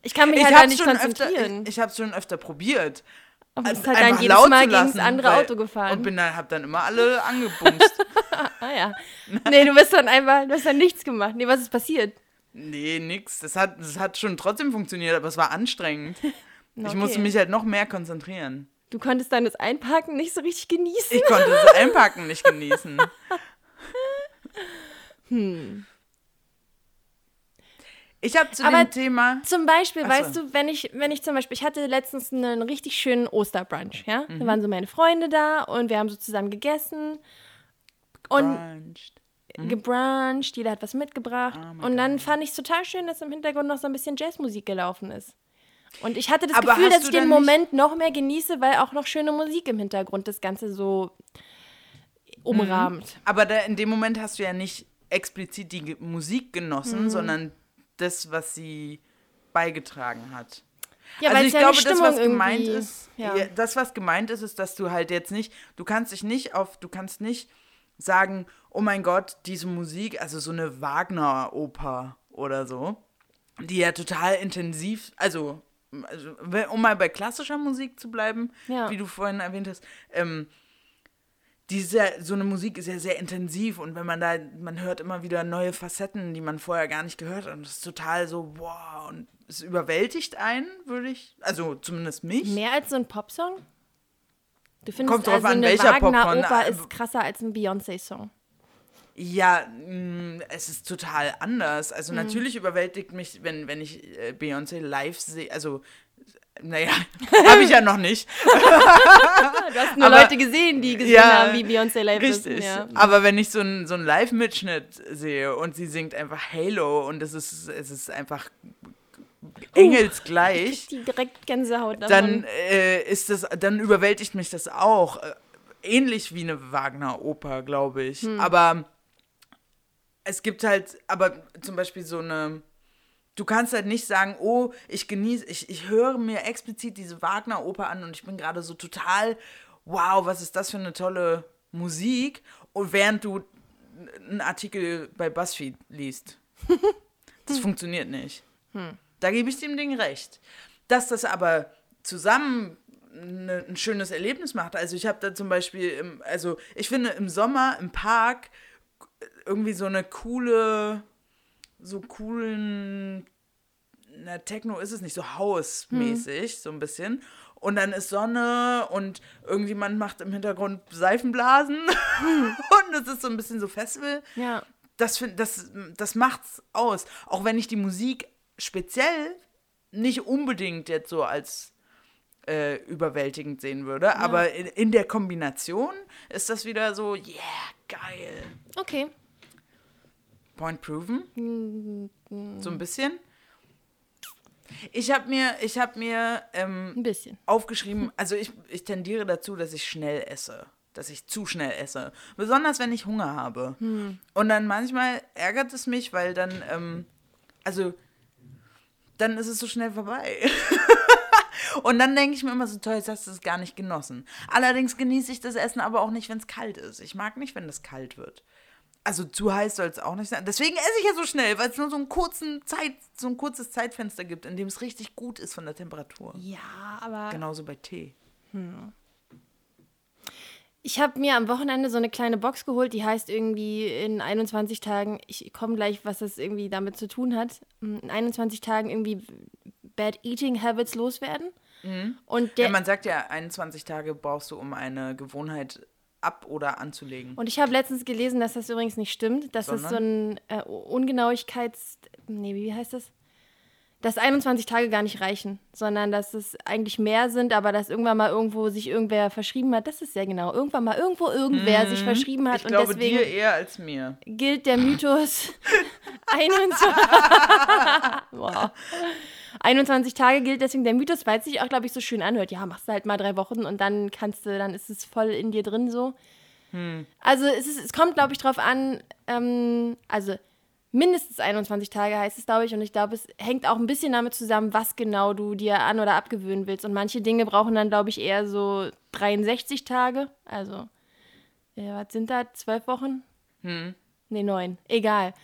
Ich kann mich Ich halt hab's nicht schon öfter, konzentrieren. ich, ich habe schon öfter probiert. Es Also hat dann jedes Mal gegen das andere weil- Auto gefahren. Und bin dann, hab dann immer alle angebumst. ah ja. Nee, du bist dann einfach, du hast dann nichts gemacht. Nee, was ist passiert? nee, nix. Das hat, das hat schon trotzdem funktioniert, aber es war anstrengend. Ich Okay. musste mich halt noch mehr konzentrieren. Du konntest dann das Einparken nicht so richtig genießen. Ich konnte das Einpacken nicht genießen. Ich habe zu Aber dem Thema. Zum Beispiel, so. weißt du, wenn ich, wenn ich zum Beispiel, ich hatte letztens einen richtig schönen Osterbrunch, ja? Mhm. Da waren so meine Freunde da und wir haben so zusammen gegessen und Bruncht. gebruncht, jeder hat was mitgebracht. Mhm. Oh und dann fand ich es total schön, dass im Hintergrund noch so ein bisschen Jazzmusik gelaufen ist. Und ich hatte das Aber Gefühl, dass ich den Moment noch mehr genieße, weil auch noch schöne Musik im Hintergrund das Ganze so umrahmt. Aber da, in dem Moment hast du ja nicht explizit die Musik Mhm. genossen, sondern das, was sie beigetragen hat. Ja, also weil ich ja glaube, das, was gemeint ist, ja. das, was gemeint ist, ist, dass du halt jetzt nicht, du kannst dich nicht auf, du kannst nicht sagen, oh mein Gott, diese Musik, also so eine Wagner-Oper oder so, die ja total intensiv, also, also um mal bei klassischer Musik zu bleiben, Ja. wie du vorhin erwähnt hast, ähm, die ist ja, so eine Musik ist ja sehr intensiv und wenn man da, man hört immer wieder neue Facetten, die man vorher gar nicht gehört hat. Und das ist total so, wow, und es überwältigt einen, würde ich, also zumindest mich. Mehr als so ein Popsong? Du findest Kommt drauf also an, welcher Popcorn. Wagner-Oper Äh, ist krasser als ein Beyoncé-Song. Ja, mh, es ist total anders. Also Mhm. natürlich überwältigt mich, wenn, wenn ich äh, Beyoncé live sehe, also naja, habe ich ja noch nicht. Du hast nur Aber- Leute gesehen, die gesehen Ja, haben, wie Beyoncé live ist. Richtig. Ja. Aber wenn ich so einen so Live-Mitschnitt sehe und sie singt einfach Halo und es ist, es ist einfach engelsgleich, Die direkt Gänsehaut davon. dann äh, ist das, dann überwältigt mich das auch. Äh, Ähnlich wie eine Wagner-Oper, glaube ich. Hm. Aber es gibt halt, aber zum Beispiel so eine. Du kannst halt nicht sagen, oh, ich genieße, ich, ich höre mir explizit diese Wagner-Oper an und ich bin gerade so total, wow, was ist das für eine tolle Musik? Und während du einen Artikel bei BuzzFeed liest. Das funktioniert nicht. Da gebe ich dem Ding recht. Dass das aber zusammen ne, ein schönes Erlebnis macht. Also ich habe da zum Beispiel, im, also ich finde im Sommer im Park irgendwie so eine coole, so coolen, na Techno ist es nicht, so Hausmäßig, so ein bisschen. Und dann ist Sonne und irgendjemand macht im Hintergrund Seifenblasen und es ist so ein bisschen so Festival ja. das, find, das, das macht's aus. Auch wenn ich die Musik speziell nicht unbedingt jetzt so als äh, überwältigend sehen würde, aber in, in der Kombination ist das wieder so, yeah, geil. Okay. Point proven. So ein bisschen. Ich habe mir, ich habe mir ähm, Ein bisschen. aufgeschrieben, also ich, ich tendiere dazu, dass ich schnell esse. Dass ich zu schnell esse. Besonders wenn ich Hunger habe. Und dann manchmal ärgert es mich, weil dann, ähm, also, dann ist es so schnell vorbei. Und dann denke ich mir immer so, toll, jetzt hast du es gar nicht genossen. Allerdings genieße ich das Essen aber auch nicht, wenn es kalt ist. Ich mag nicht, wenn es kalt wird. Also zu heiß soll es auch nicht sein. Deswegen esse ich ja so schnell, weil es nur so, einen kurzen Zeit, so ein kurzes Zeitfenster gibt, in dem es richtig gut ist von der Temperatur. Ja, aber Genauso bei Tee. ich habe mir am Wochenende so eine kleine Box geholt, die heißt irgendwie in 21 Tagen, ich komme gleich, was das irgendwie damit zu tun hat, in 21 Tagen irgendwie Bad Eating Habits loswerden. Und der, Ja, man sagt ja, 21 Tage brauchst du, um eine Gewohnheit ab- oder anzulegen. Und ich habe letztens gelesen, dass das übrigens nicht stimmt, dass das so ein äh, Ungenauigkeits... Nee, wie heißt das? Dass 21 Tage gar nicht reichen, sondern dass es eigentlich mehr sind, aber dass irgendwann mal irgendwo sich irgendwer verschrieben hat. Das ist sehr genau. Irgendwann mal irgendwo irgendwer sich verschrieben hat ich und glaube deswegen dir eher als mir. gilt der Mythos 21, wow. 21 Tage gilt deswegen der Mythos, weil es sich auch, glaube ich, so schön anhört. Ja, machst du halt mal drei Wochen und dann kannst du, dann ist es voll in dir drin so. Also es, ist, es kommt, glaube ich, drauf an, ähm, also mindestens 21 Tage heißt es, glaube ich, und ich glaube, es hängt auch ein bisschen damit zusammen, was genau du dir an- oder abgewöhnen willst. Und manche Dinge brauchen dann, glaube ich, eher so 63 Tage. Also, ja, was sind da? Zwölf Wochen? Hm. Nee, neun. Egal.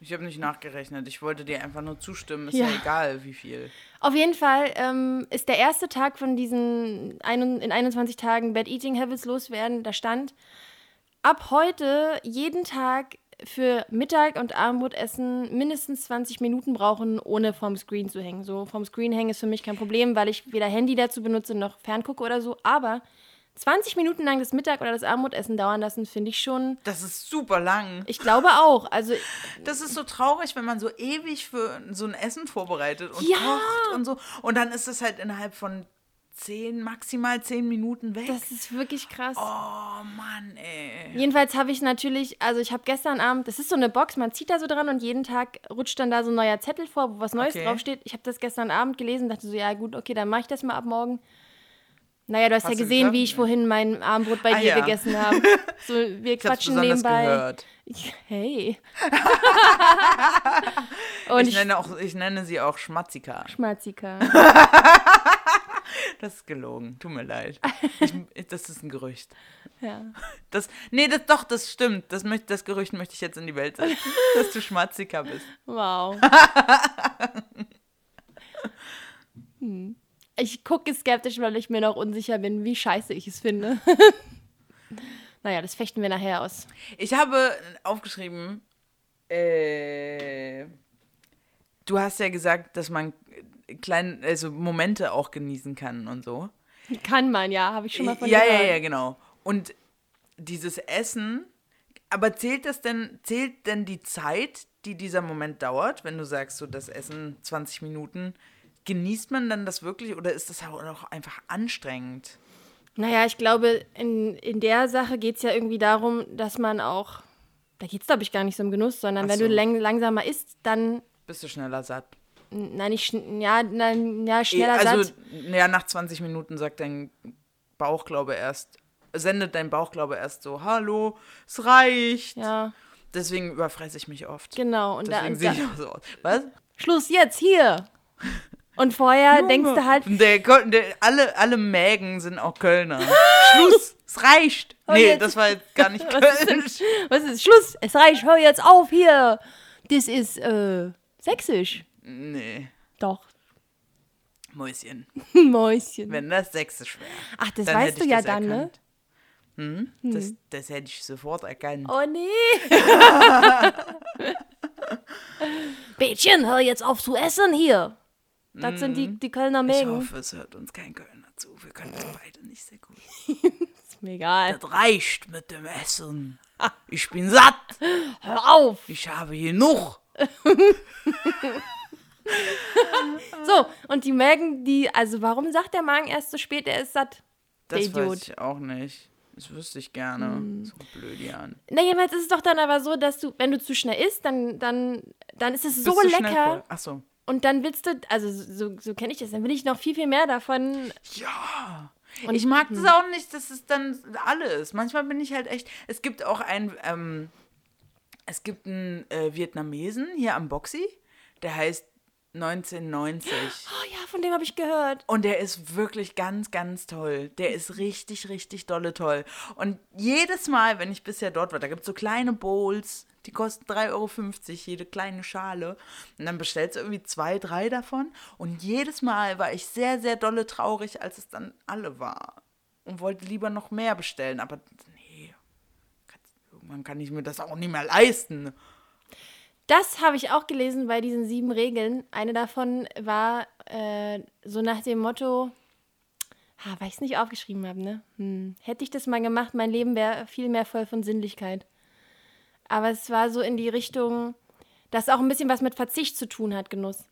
Ich habe nicht nachgerechnet. Ich wollte dir einfach nur zustimmen. Ist ja, Ja. egal, wie viel. Auf jeden Fall ähm, ist der erste Tag von diesen ein, in 21 Tagen Bad Eating Habits loswerden. Da stand ab heute jeden Tag für Mittag und Abendbrotessen mindestens 20 Minuten brauchen, ohne vom Screen zu hängen. So vom Screen hängen ist für mich kein Problem, weil ich weder Handy dazu benutze noch ferngucke oder so. Aber 20 Minuten lang das Mittag- oder das Abendbrotessen dauern lassen, finde ich schon. Das ist super lang. Ich glaube auch. Also Das ist so traurig, wenn man so ewig für so ein Essen vorbereitet und Ja. kocht und so. Und dann ist es halt innerhalb von zehn, maximal zehn Minuten weg. das ist wirklich krass. oh Mann, ey. Jedenfalls habe ich natürlich, also ich habe gestern Abend, das ist so eine Box, man zieht da so dran und jeden Tag rutscht dann da so ein neuer Zettel vor, wo was Neues Okay. draufsteht. Ich habe das gestern Abend gelesen, dachte so, ja gut, okay, dann mache ich das mal ab morgen. Naja, du hast, Hast ja gesehen, wie ich vorhin mein Abendbrot bei Ah, dir ja. gegessen habe. So, wir Ich quatschen nebenbei. gehört. Hey. Ich ich, nenne, auch, ich nenne sie auch Schmatzika. Schmatzika. Das ist gelogen. Tut mir leid. Ich, das ist ein Gerücht. Ja. Das, nee, das, doch, das stimmt. Das, möcht, das Gerücht möchte ich jetzt in die Welt setzen, dass du Schmatzika bist. Wow. hm. Ich gucke skeptisch, weil ich mir noch unsicher bin, wie scheiße ich es finde. Naja, das fechten wir nachher aus. Ich habe aufgeschrieben, äh, du hast ja gesagt, dass man kleine, also Momente auch genießen kann und so. Kann man, ja, habe ich schon mal von ja, gehört. ja, ja, genau. Und dieses Essen, aber zählt das denn, zählt denn die Zeit, die dieser Moment dauert, wenn du sagst, so das Essen 20 Minuten, genießt man dann das wirklich oder ist das auch einfach anstrengend? Naja, ich glaube, in, in der Sache geht es ja irgendwie darum, dass man auch, da geht es, glaube ich, gar nicht so um Genuss, sondern Ach wenn so. du lang, langsamer isst, dann, Bist du schneller satt? nein, nicht, ja, nein, ja, schneller also, satt. ja, nach 20 Minuten sagt dein Bauch, glaube erst, sendet dein Bauch, glaube erst so, hallo, es reicht. Ja, Deswegen überfresse ich mich oft. genau. Und da, Deswegen und sehe da, ich auch so aus. Was? Schluss jetzt, hier. Und vorher denkst du halt, Der, der, alle, alle Mägen sind auch Kölner. Schluss, es reicht. Nee, jetzt- das war jetzt gar nicht Was ist denn- Kölsch. was ist, Schluss, es reicht, hör jetzt auf hier. Das ist, äh, sächsisch. Nee, Doch, Mäuschen. Mäuschen. Wenn das sächsisch wäre. Ach, das dann weißt hätte du ja dann, ne? erkannt. Hm? Das, das hätte ich sofort erkannt. Oh nee. Bädchen, hör jetzt auf zu essen hier. Das sind die, die Kölner Mhm. Ich Mägen. hoffe, es hört uns kein Kölner zu. Wir können das beide nicht sehr gut. Ist mir egal. Das reicht mit dem Essen. Ich bin satt. Hör auf. Ich habe genug. So, und die Mägen, die, also warum sagt der Magen erst so spät, er ist satt? Der Das Idiot. weiß ich auch nicht. Das wüsste ich gerne. So blöd, Jan. Na, jedenfalls ist es doch dann aber so, dass du, wenn du zu schnell isst, dann, dann, dann ist es so Bist schnell lecker. Ach so. Und dann willst du, also so, so kenne ich das, dann will ich noch viel, viel mehr davon. Ja. Und- ich mag das auch nicht, dass es dann alles. Manchmal bin ich halt echt. Es gibt auch ein, ähm, es gibt einen äh, Vietnamesen hier am Boxy, der heißt 1990. Oh ja, von dem habe ich gehört. Und der ist wirklich ganz, ganz toll. Der ist richtig, richtig dolle toll. Und jedes Mal, wenn ich bisher dort war, da gibt es so kleine Bowls, die kosten 3,50 Euro, jede kleine Schale. Und dann bestellst du irgendwie zwei, drei davon. Und jedes Mal war ich sehr, sehr dolle traurig, als es dann alle war. Und wollte lieber noch mehr bestellen. Aber nee, irgendwann kann ich mir das auch nicht mehr leisten. Das habe ich auch gelesen bei diesen sieben Regeln. Eine davon war äh, so nach dem Motto, ha, weil ich es nicht aufgeschrieben habe, ne? Hm. Hätte ich das mal gemacht, mein Leben wäre viel mehr voll von Sinnlichkeit. Aber es war so in die Richtung, dass auch ein bisschen was mit Verzicht zu tun hat, Genuss.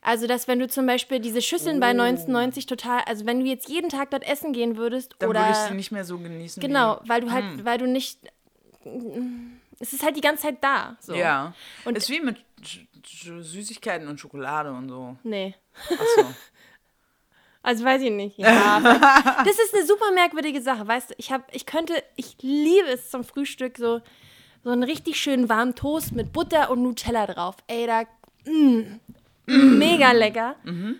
Also, dass wenn du zum Beispiel diese Schüsseln bei 1990 total, also wenn du jetzt jeden Tag dort essen gehen würdest Dann oder würde ich sie nicht mehr so genießen. genau, weil du halt, weil du nicht, es ist halt die ganze Zeit da. So. Ja. Und- ist wie mit Süßigkeiten und Schokolade und so. Nee. Achso. Also weiß ich nicht. Ja, das ist eine super merkwürdige Sache, weißt du? Ich habe, ich könnte, ich liebe es zum Frühstück so, so einen richtig schönen warmen Toast mit Butter und Nutella drauf. Ey, da, mm, mega lecker.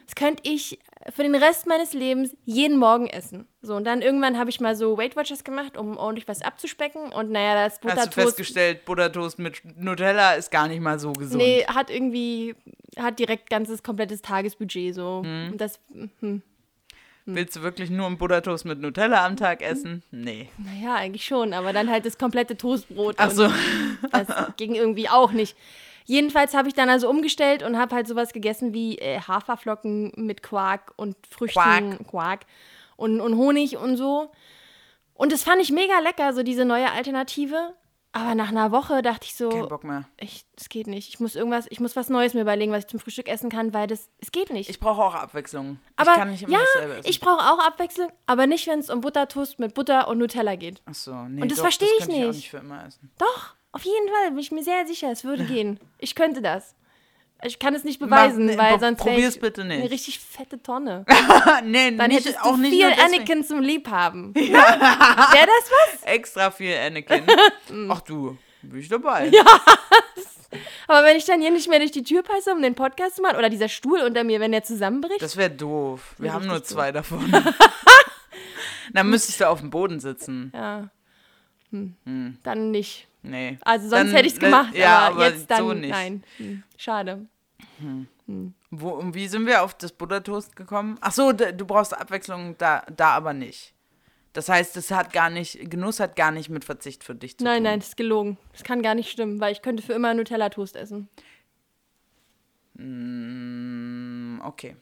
Das könnte ich für den Rest meines Lebens jeden Morgen essen. So und dann irgendwann habe ich mal so Weight Watchers gemacht, um ordentlich was abzuspecken und naja, das Hast du Buttertoast. festgestellt, Buttertoast mit Nutella ist gar nicht mal so gesund. Nee, hat irgendwie, hat direkt ganzes komplettes Tagesbudget so. Mhm. Und das, hm, Willst du wirklich nur einen Buttertoast mit Nutella am Tag essen? Nee. naja, eigentlich schon, aber dann halt das komplette Toastbrot. Ach so. Das ging irgendwie auch nicht. Jedenfalls habe ich dann also umgestellt und habe halt sowas gegessen wie äh, Haferflocken mit Quark und Früchten, Quark. Quark, und, und Honig und so. Und das fand ich mega lecker, so diese neue Alternative. Aber nach einer Woche dachte ich Kein so, Bock mehr. ich, das geht nicht. Ich muss irgendwas, ich muss was Neues mir überlegen, was ich zum Frühstück essen kann, weil das, es geht nicht. Ich brauche auch Abwechslung. aber ich kann nicht immer ja, dasselbe essen. ich brauche auch Abwechslung, aber nicht, wenn es um Buttertoast mit Butter und Nutella geht. Ach so, nee. Und das doch, verstehe ich Ich auch nicht. nicht für immer essen. Doch, auf jeden Fall, bin ich mir sehr sicher, es würde gehen. Ich könnte das. Ich kann es nicht beweisen, nee, weil sonst wäre ich bitte nicht. eine richtig fette Tonne. nee, Dann nicht, hättest auch du nicht viel. Anakin zum Liebhaben. Wäre das was? Extra viel Anakin. Ach du, bin ich dabei. Aber wenn ich dann hier nicht mehr durch die Tür passe, um den Podcast zu machen, oder dieser Stuhl unter mir, wenn der zusammenbricht, Das wäre doof. Wir haben nur zwei davon. Dann müsstest du auf dem Boden sitzen. ja. Hm. Dann nicht. Nee. Also sonst Dann, hätte ich es äh, gemacht, ja, aber, aber jetzt dann so nicht. nein. Hm. Schade. Wo, und wie sind wir auf das Buttertoast gekommen? Ach so, du brauchst Abwechslung da, da aber nicht. Das heißt, es hat gar nicht, Genuss hat gar nicht mit Verzicht für dich zu Nein, tun. nein, das ist gelogen. Das kann gar nicht stimmen, weil ich könnte für immer Nutella-Toast essen. Mm, okay.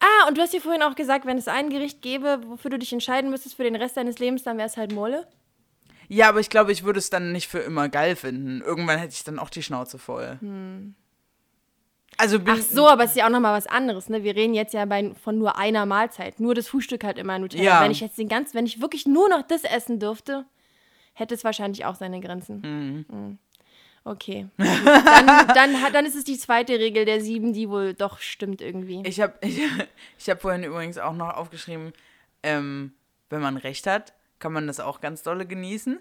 Ah, und du hast dir vorhin auch gesagt, wenn es ein Gericht gäbe, wofür du dich entscheiden müsstest für den Rest deines Lebens, dann wäre es halt Mole. Ja, aber ich glaube, ich würde es dann nicht für immer geil finden. Irgendwann hätte ich dann auch die Schnauze voll. Also bin, Ach so, aber es ist ja auch nochmal was anderes, ne? Wir reden jetzt ja bei, von nur einer Mahlzeit. Nur das Frühstück hat immer Nutella. Ja. Wenn ich jetzt den ganz, wenn ich wirklich nur noch das essen dürfte, hätte es wahrscheinlich auch seine Grenzen. Mhm. Okay. Gut, dann, dann, dann ist es die zweite Regel der sieben, die wohl doch stimmt irgendwie. Ich habe ich, ich hab vorhin übrigens auch noch aufgeschrieben, ähm, wenn man recht hat, kann man das auch ganz dolle genießen.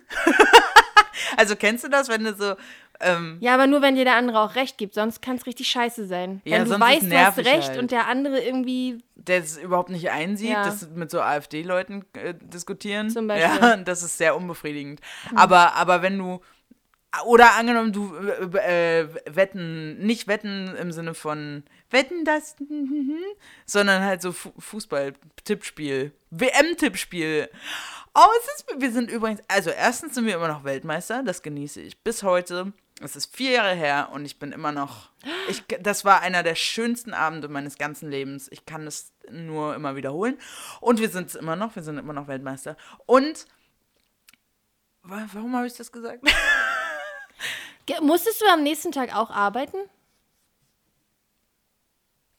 also kennst du das, wenn du so, ähm, Ja, aber nur wenn dir der andere auch recht gibt, sonst kann es richtig scheiße sein. Ja, wenn du sonst weißt, ist du hast recht halt. und der andere irgendwie. der es überhaupt nicht einsieht, Ja. das mit so AfD-Leuten äh, diskutieren. Zum Beispiel. Hm. Ja, das ist sehr unbefriedigend. Aber, aber wenn du, oder angenommen, du äh, äh, wetten, nicht wetten im Sinne von wetten das, sondern halt so Fu Fußball-Tippspiel, WM-Tippspiel. Oh, es ist, wir sind übrigens, also erstens sind wir immer noch Weltmeister, das genieße ich bis heute. Es ist vier Jahre her und ich bin immer noch, ich, das war einer der schönsten Abende meines ganzen Lebens. Ich kann es nur immer wiederholen. Und wir sind es immer noch, wir sind immer noch Weltmeister. Und, wa- warum habe ich das gesagt? Ge- Musstest du am nächsten Tag auch arbeiten?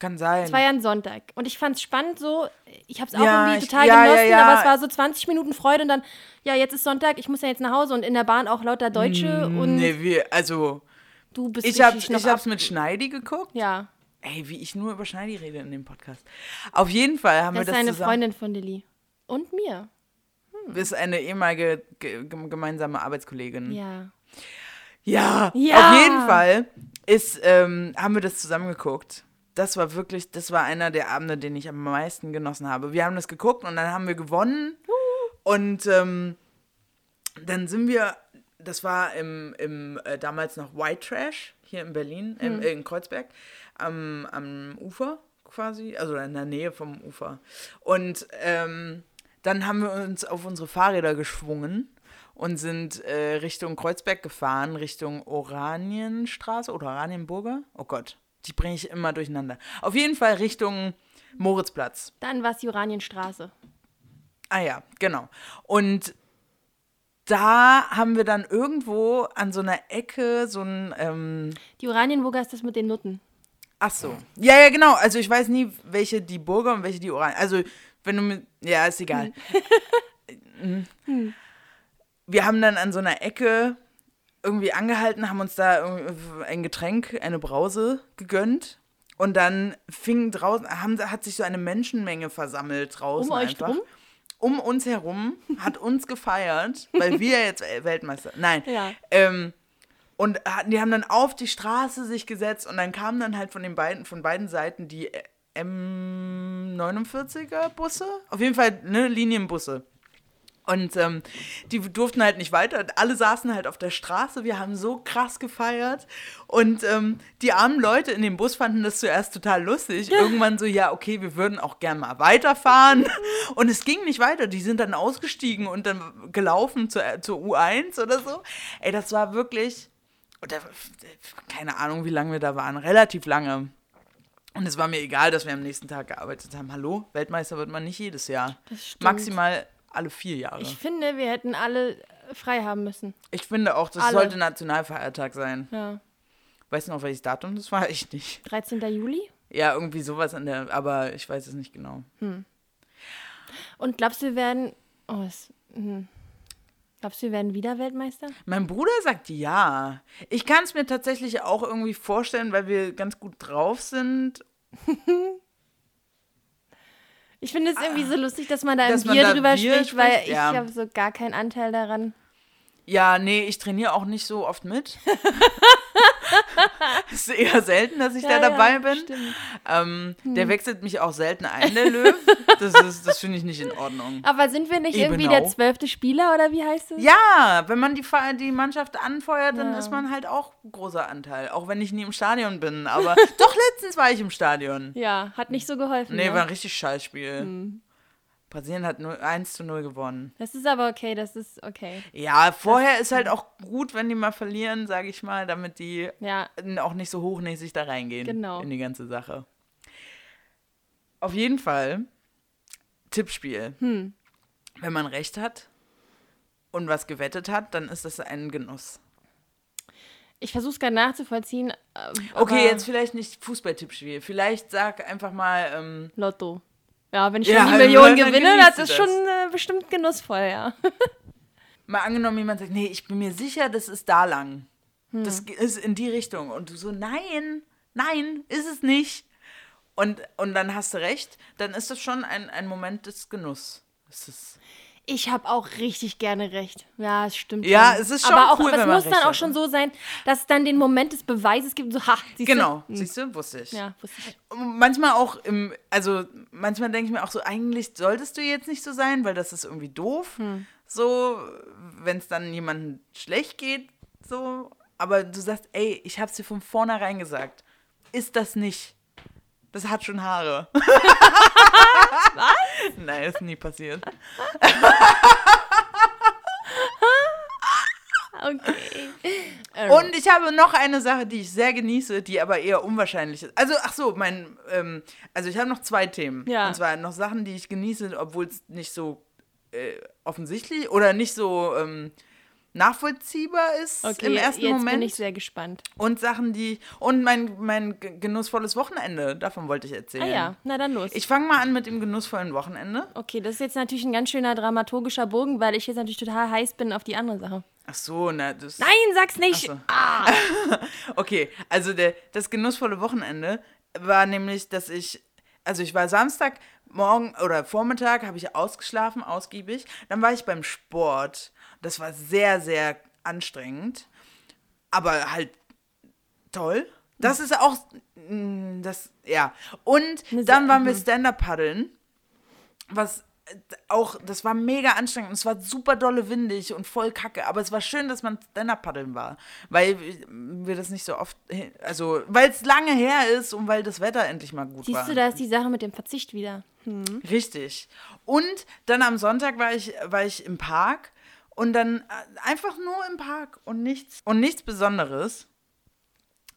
Kann sein. Es war ja ein Sonntag. Und ich fand es spannend so. Ich habe es auch Ja, irgendwie ich- total ja, ja, genossen, ja. aber es war so 20 Minuten Freude und dann, ja, jetzt ist Sonntag, ich muss ja jetzt nach Hause und in der Bahn auch lauter Deutsche und Mm, nee, wir, also, du bist ich habe ich ab- mit Schneidi geguckt. Ja, Ey, wie ich nur über Schneidi rede in dem Podcast. Auf jeden Fall haben das wir ist das eine zusammen. Freundin von Lilly. Und mir. Das ist eine ehemalige ge gem- gemeinsame Arbeitskollegin. Ja. Ja, Ja. auf jeden Fall ist, ähm, haben wir das zusammengeguckt. Das war wirklich, das war einer der Abende, den ich am meisten genossen habe. Wir haben das geguckt und dann haben wir gewonnen. Und ähm, dann sind wir, das war im, im äh, damals noch White Trash hier in Berlin, im, äh, in Kreuzberg, am, am Ufer quasi, also in der Nähe vom Ufer. Und ähm, dann haben wir uns auf unsere Fahrräder geschwungen und sind äh, Richtung Kreuzberg gefahren, Richtung Oranienstraße oder Oranienburger. Oh Gott, die bringe ich immer durcheinander. Auf jeden Fall Richtung Moritzplatz. Dann war es die Oranienstraße. Ah ja, genau. Und da haben wir dann irgendwo an so einer Ecke so ein, ähm, Die Oranienburger ist das mit den Nutten. ach so. Ja, ja, genau. Also ich weiß nie, welche die Burger und welche die Oranien. Also wenn du mit, ja, ist egal. Mhm. Wir haben dann an so einer Ecke irgendwie angehalten, haben uns da ein Getränk, eine Brause gegönnt. Und dann fing draußen, haben, hat sich so eine Menschenmenge versammelt draußen Um einfach. drum? Um uns herum, hat uns gefeiert, weil wir jetzt Weltmeister. Nein. Ja. Ähm, und hatten- die haben dann auf die Straße sich gesetzt und dann kamen dann halt von den beiden, von beiden Seiten die M49er Busse. Auf jeden Fall, ne, Linienbusse. Und ähm, die durften halt nicht weiter. Alle saßen halt auf der Straße. Wir haben so krass gefeiert. Und ähm, die armen Leute in dem Bus fanden das zuerst total lustig. Irgendwann so, ja, okay, wir würden auch gern mal weiterfahren. Und es ging nicht weiter. Die sind dann ausgestiegen und dann gelaufen zur, zur U1 oder so. Ey, das war wirklich, oder, keine Ahnung, wie lange wir da waren. Relativ lange. Und es war mir egal, dass wir am nächsten Tag gearbeitet haben. Hallo, Weltmeister wird man nicht jedes Jahr. Das stimmt. Maximal alle vier Jahre. Ich Ich, finde, wir hätten alle frei haben müssen. finde auch, das Alle. sollte Nationalfeiertag sein. Ja. Weißt du noch, welches Datum das war? Ich nicht. 13. Juli? Ja, irgendwie sowas an der, aber ich weiß es nicht genau. Und glaubst du, wir werden. Oh, es, hm. Glaubst du, wir werden wieder Weltmeister? Mein Bruder sagt ja. Ich kann es mir tatsächlich auch irgendwie vorstellen, weil wir ganz gut drauf sind. Ich finde es irgendwie so lustig, dass man da im Dass man Bier da drüber Bier spricht, weil spricht, ich ja. habe so gar keinen Anteil daran. Ja, nee, ich trainiere auch nicht so oft mit. Es ist eher selten, dass ich Ja, da dabei ja, bin. Ähm, Der wechselt mich auch selten ein, der Löw. Das, ist- das finde ich nicht in Ordnung. Aber sind wir nicht irgendwie Ebenau. der zwölfte Spieler oder wie heißt es? Ja, wenn man die, die Mannschaft anfeuert, dann Ja. ist man halt auch ein großer Anteil. Auch wenn ich nie im Stadion bin. Aber doch, letztens war ich im Stadion. Ja, hat nicht so geholfen. Nee, ne? war ein richtig scheiß Spiel. Brasilien hat 0, 1 zu 0 gewonnen. Das ist aber okay, das ist okay. Ja, vorher ist halt auch gut, wenn die mal verlieren, sage ich mal, damit die Ja, auch nicht so hochnäsig da reingehen Genau. in die ganze Sache. Auf jeden Fall, Tippspiel. Hm. Wenn man recht hat und was gewettet hat, dann ist das ein Genuss. ich versuche es gerade nachzuvollziehen. äh, Okay, jetzt vielleicht nicht Fußballtippspiel. Vielleicht sag einfach mal, ähm, Lotto. Ja, wenn ich Ja, schon die dann Million genießt gewinne, das ist das. schon äh, bestimmt genussvoll, ja. mal angenommen, jemand sagt, nee, ich bin mir sicher, das ist da lang. Hm. Das ist in die Richtung. Und du so, nein, nein, ist es nicht. Und, und dann hast du recht, dann ist das schon ein, ein Moment des Genuss. Es ist, Ich habe auch richtig gerne recht. Ja, es stimmt. Ja, schon. es ist schon aber auch, cool, aber es muss dann auch hat. schon so sein, dass es dann den Moment des Beweises gibt. So, ha, siehst genau, du? Hm. siehst du, wusste ich. Ja, wusste ich. Manchmal auch im, also manchmal denke ich mir auch so, eigentlich solltest du jetzt nicht so sein, weil das ist irgendwie doof. Hm. So, wenn es dann jemandem schlecht geht, so. Aber du sagst, ey, ich hab's dir von vornherein gesagt. Ist das nicht? Das hat schon Haare. Was? Nein, ist nie passiert. Okay. Und ich habe noch eine Sache, die ich sehr genieße, die aber eher unwahrscheinlich ist. Also, ach so, mein, ähm, also ich habe noch zwei Themen. Ja. Und zwar noch Sachen, die ich genieße, obwohl es nicht so äh, offensichtlich oder nicht so ähm, nachvollziehbar ist okay, im ersten jetzt Moment. bin ich sehr gespannt. und Sachen, die. Und mein, mein ge- genussvolles Wochenende, davon wollte ich erzählen. Ah ja, na dann los. Ich fange mal an mit dem genussvollen Wochenende. okay, das ist jetzt natürlich ein ganz schöner dramaturgischer Bogen, weil ich jetzt natürlich total heiß bin auf die andere Sache. Ach so, na, das. Nein, sag's nicht! So. Okay, also der, das genussvolle Wochenende war nämlich, dass ich, also ich war Samstag morgen oder Vormittag, habe ich ausgeschlafen, ausgiebig. Dann war ich beim Sport. Das war sehr, sehr anstrengend, aber halt toll. Das ist auch, mm, das, ja. Und dann waren wir Stand-Up paddeln, was äh, auch, das war mega anstrengend. und Es war super dolle windig und voll kacke. Aber es war schön, dass man Stand-Up-Paddeln war. Weil wir das nicht so oft, also, weil es lange her ist und weil das Wetter endlich mal gut war. Siehst du, da ist die Sache mit dem Verzicht wieder. Richtig. Und dann am Sonntag war ich, war ich im Park und dann äh, einfach nur im Park und nichts und nichts Besonderes.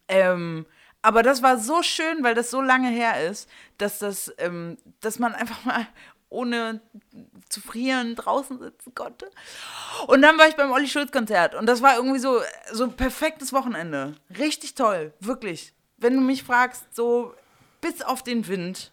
Ähm, aber das war so schön, weil das so lange her ist, dass das, ähm, dass man einfach mal ohne zu frieren draußen sitzen konnte. Und dann war ich beim Olli Schulz Konzert und das war irgendwie so so ein perfektes Wochenende. Richtig toll, wirklich. Wenn du mich fragst, so bis auf den Wind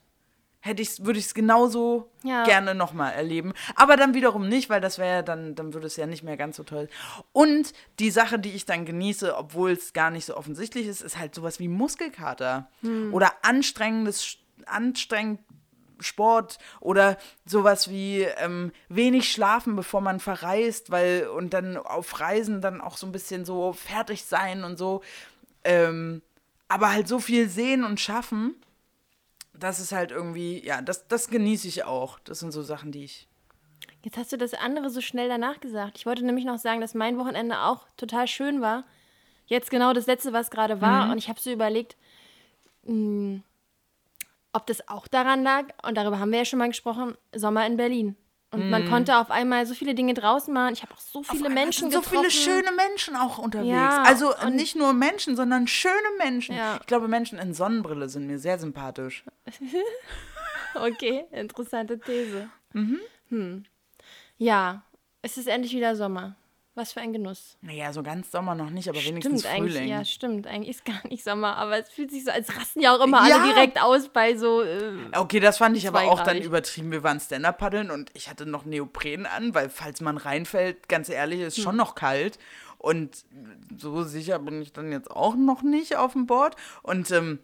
hätte ich würde ich es genauso Ja. gerne nochmal erleben. Aber dann wiederum nicht, weil das wäre ja dann, dann würde es ja nicht mehr ganz so toll. Und die Sache, die ich dann genieße, obwohl es gar nicht so offensichtlich ist, ist halt sowas wie Muskelkater. Oder anstrengendes, anstrengend Sport oder sowas wie ähm, wenig schlafen, bevor man verreist, weil und dann auf Reisen dann auch so ein bisschen so fertig sein und so. Ähm, aber halt so viel sehen und schaffen, das ist halt irgendwie, ja, das, das genieße ich auch. Das sind so Sachen, die ich. Jetzt hast du das andere so schnell danach gesagt. Ich wollte nämlich noch sagen, dass mein Wochenende auch total schön war. Jetzt genau das letzte, was gerade war. Und ich habe so überlegt, mh, ob das auch daran lag, und darüber haben wir ja schon mal gesprochen, Sommer in Berlin. Und man konnte auf einmal so viele Dinge draußen machen. Ich habe auch so viele Menschen sind so getroffen. viele schöne Menschen auch unterwegs. Ja, also und- nicht nur Menschen, sondern schöne Menschen. Ja. Ich glaube, Menschen in Sonnenbrille sind mir sehr sympathisch. Okay, interessante These. Mhm. Hm. Ja, es ist endlich wieder Sommer. Was für ein Genuss. Naja, so ganz Sommer noch nicht, aber wenigstens Stimmt eigentlich, Frühling. ja, stimmt. Eigentlich ist gar nicht Sommer, aber es fühlt sich so, als rasten ja auch immer Ja. alle direkt aus bei so. Äh, Okay, das fand ich aber auch dann übertrieben. Wir waren Stand-Up paddeln und ich hatte noch Neopren an, weil falls man reinfällt, ganz ehrlich, ist Hm. schon noch kalt. Und so sicher bin ich dann jetzt auch noch nicht auf dem Board. Und ähm,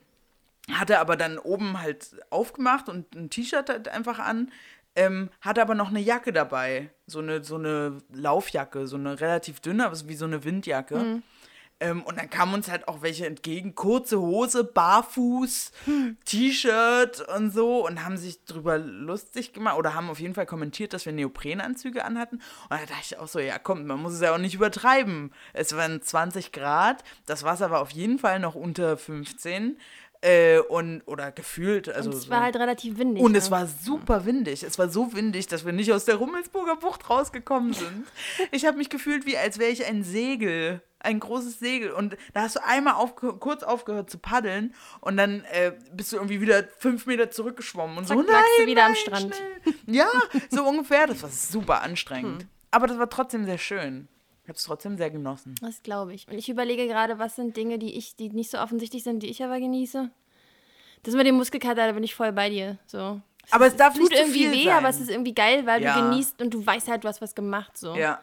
hatte aber dann oben halt aufgemacht und ein T-Shirt halt einfach an. Ähm, hatte aber noch eine Jacke dabei. So eine, so eine Laufjacke, so eine relativ dünne, aber so wie so eine Windjacke. Ähm, und dann kamen uns halt auch welche entgegen. Kurze Hose, barfuß, T-Shirt und so. Und haben sich drüber lustig gemacht oder haben auf jeden Fall kommentiert, dass wir Neoprenanzüge anhatten. Und da dachte ich auch so, ja komm, man muss es ja auch nicht übertreiben. Es waren 20 Grad, das Wasser war auf jeden Fall noch unter 15. Äh, und, oder gefühlt. Also Und es so. war halt relativ windig. Und ne? es war super windig. Es war so windig, dass wir nicht aus der Rummelsburger Bucht rausgekommen sind. Ich habe mich gefühlt, wie als wäre ich ein Segel. Ein großes Segel. Und da hast du einmal aufge kurz aufgehört zu paddeln und dann äh, bist du irgendwie wieder fünf Meter zurückgeschwommen und Zack, so, nein, du wieder am nein, Strand. Schnell. Ja, so ungefähr. Das war super anstrengend. Hm. Aber das war trotzdem sehr schön. Ich habe es trotzdem sehr genossen. Das glaube ich. Und ich überlege gerade, was sind Dinge, die ich, die nicht so offensichtlich sind, die ich aber genieße. Das mit dem Muskelkater, da bin ich voll bei dir. So. Aber es darf Tut nicht zu irgendwie viel weh, sein. aber es ist irgendwie geil, weil Ja. du genießt und du weißt halt, du hast was gemacht. So. Ja.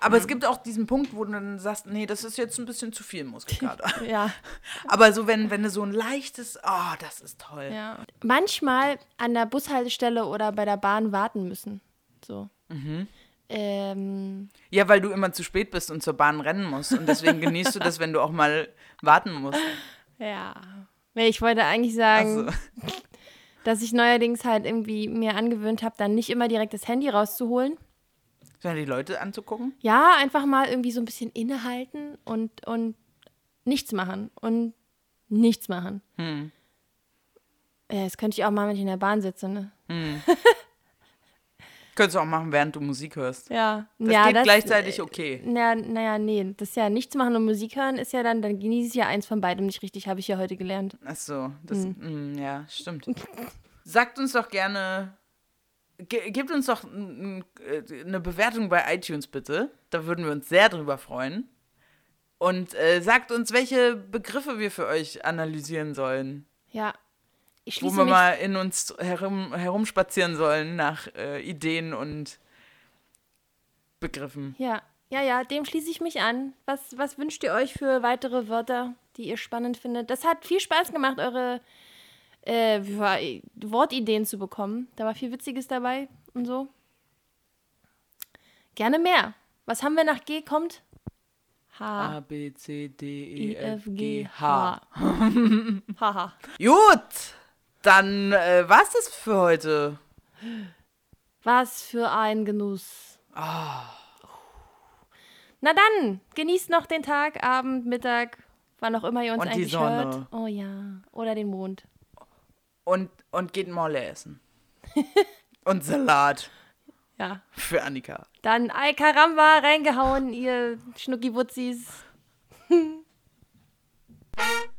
Aber es gibt auch diesen Punkt, wo du dann sagst, nee, das ist jetzt ein bisschen zu viel Muskelkater. Ja. Aber so, wenn, wenn du so ein leichtes, oh, das ist toll. ja. Manchmal an der Bushaltestelle oder bei der Bahn warten müssen. So. Mhm. Ähm, Ja, weil du immer zu spät bist und zur Bahn rennen musst. Und deswegen genießt du das, wenn du auch mal warten musst. ja. Ich wollte eigentlich sagen, Also, dass ich neuerdings halt irgendwie mir angewöhnt habe, dann nicht immer direkt das Handy rauszuholen. sondern die Leute anzugucken. Ja, einfach mal irgendwie so ein bisschen innehalten und, und nichts machen. Und nichts machen. Hm. Ja, das könnte ich auch mal, wenn ich in der Bahn sitze, ne? Könntest du auch machen, während du Musik hörst. Ja. Das ja, geht gleichzeitig okay. Na, naja, nee, das ist ja nichts machen und Musik hören ist ja dann, dann genieße ich ja eins von beidem nicht richtig, habe ich ja heute gelernt. Ach so, das, Hm. mm, ja, stimmt. Sagt uns doch gerne, ge gebt uns doch äh, eine Bewertung bei iTunes bitte. Da würden wir uns sehr drüber freuen. Und äh, sagt uns, welche Begriffe wir für euch analysieren sollen. Ja. Ich Wo wir mal in uns herum, herumspazieren sollen nach äh, Ideen und Begriffen. ja, ja, ja, dem schließe ich mich an. Was, was wünscht ihr euch für weitere Wörter, die ihr spannend findet? Das hat viel Spaß gemacht, eure äh, war- Wortideen zu bekommen. Da war viel Witziges dabei und so. Gerne mehr. Was haben wir nach G kommt? H. A, B, C, D, I, E, F, F, G. H. Haha. Gut, dann äh, war's das für heute. Was für ein Genuss. Ah. Na dann, genießt noch den Tag, Abend, Mittag, wann auch immer ihr uns Und die eigentlich Sonne. hört. Oh ja. Oder den Mond. Und, und geht Molle essen. und Salat Ja. für Annika. Dann Ay Karamba reingehauen, ihr Schnuckiwutzis.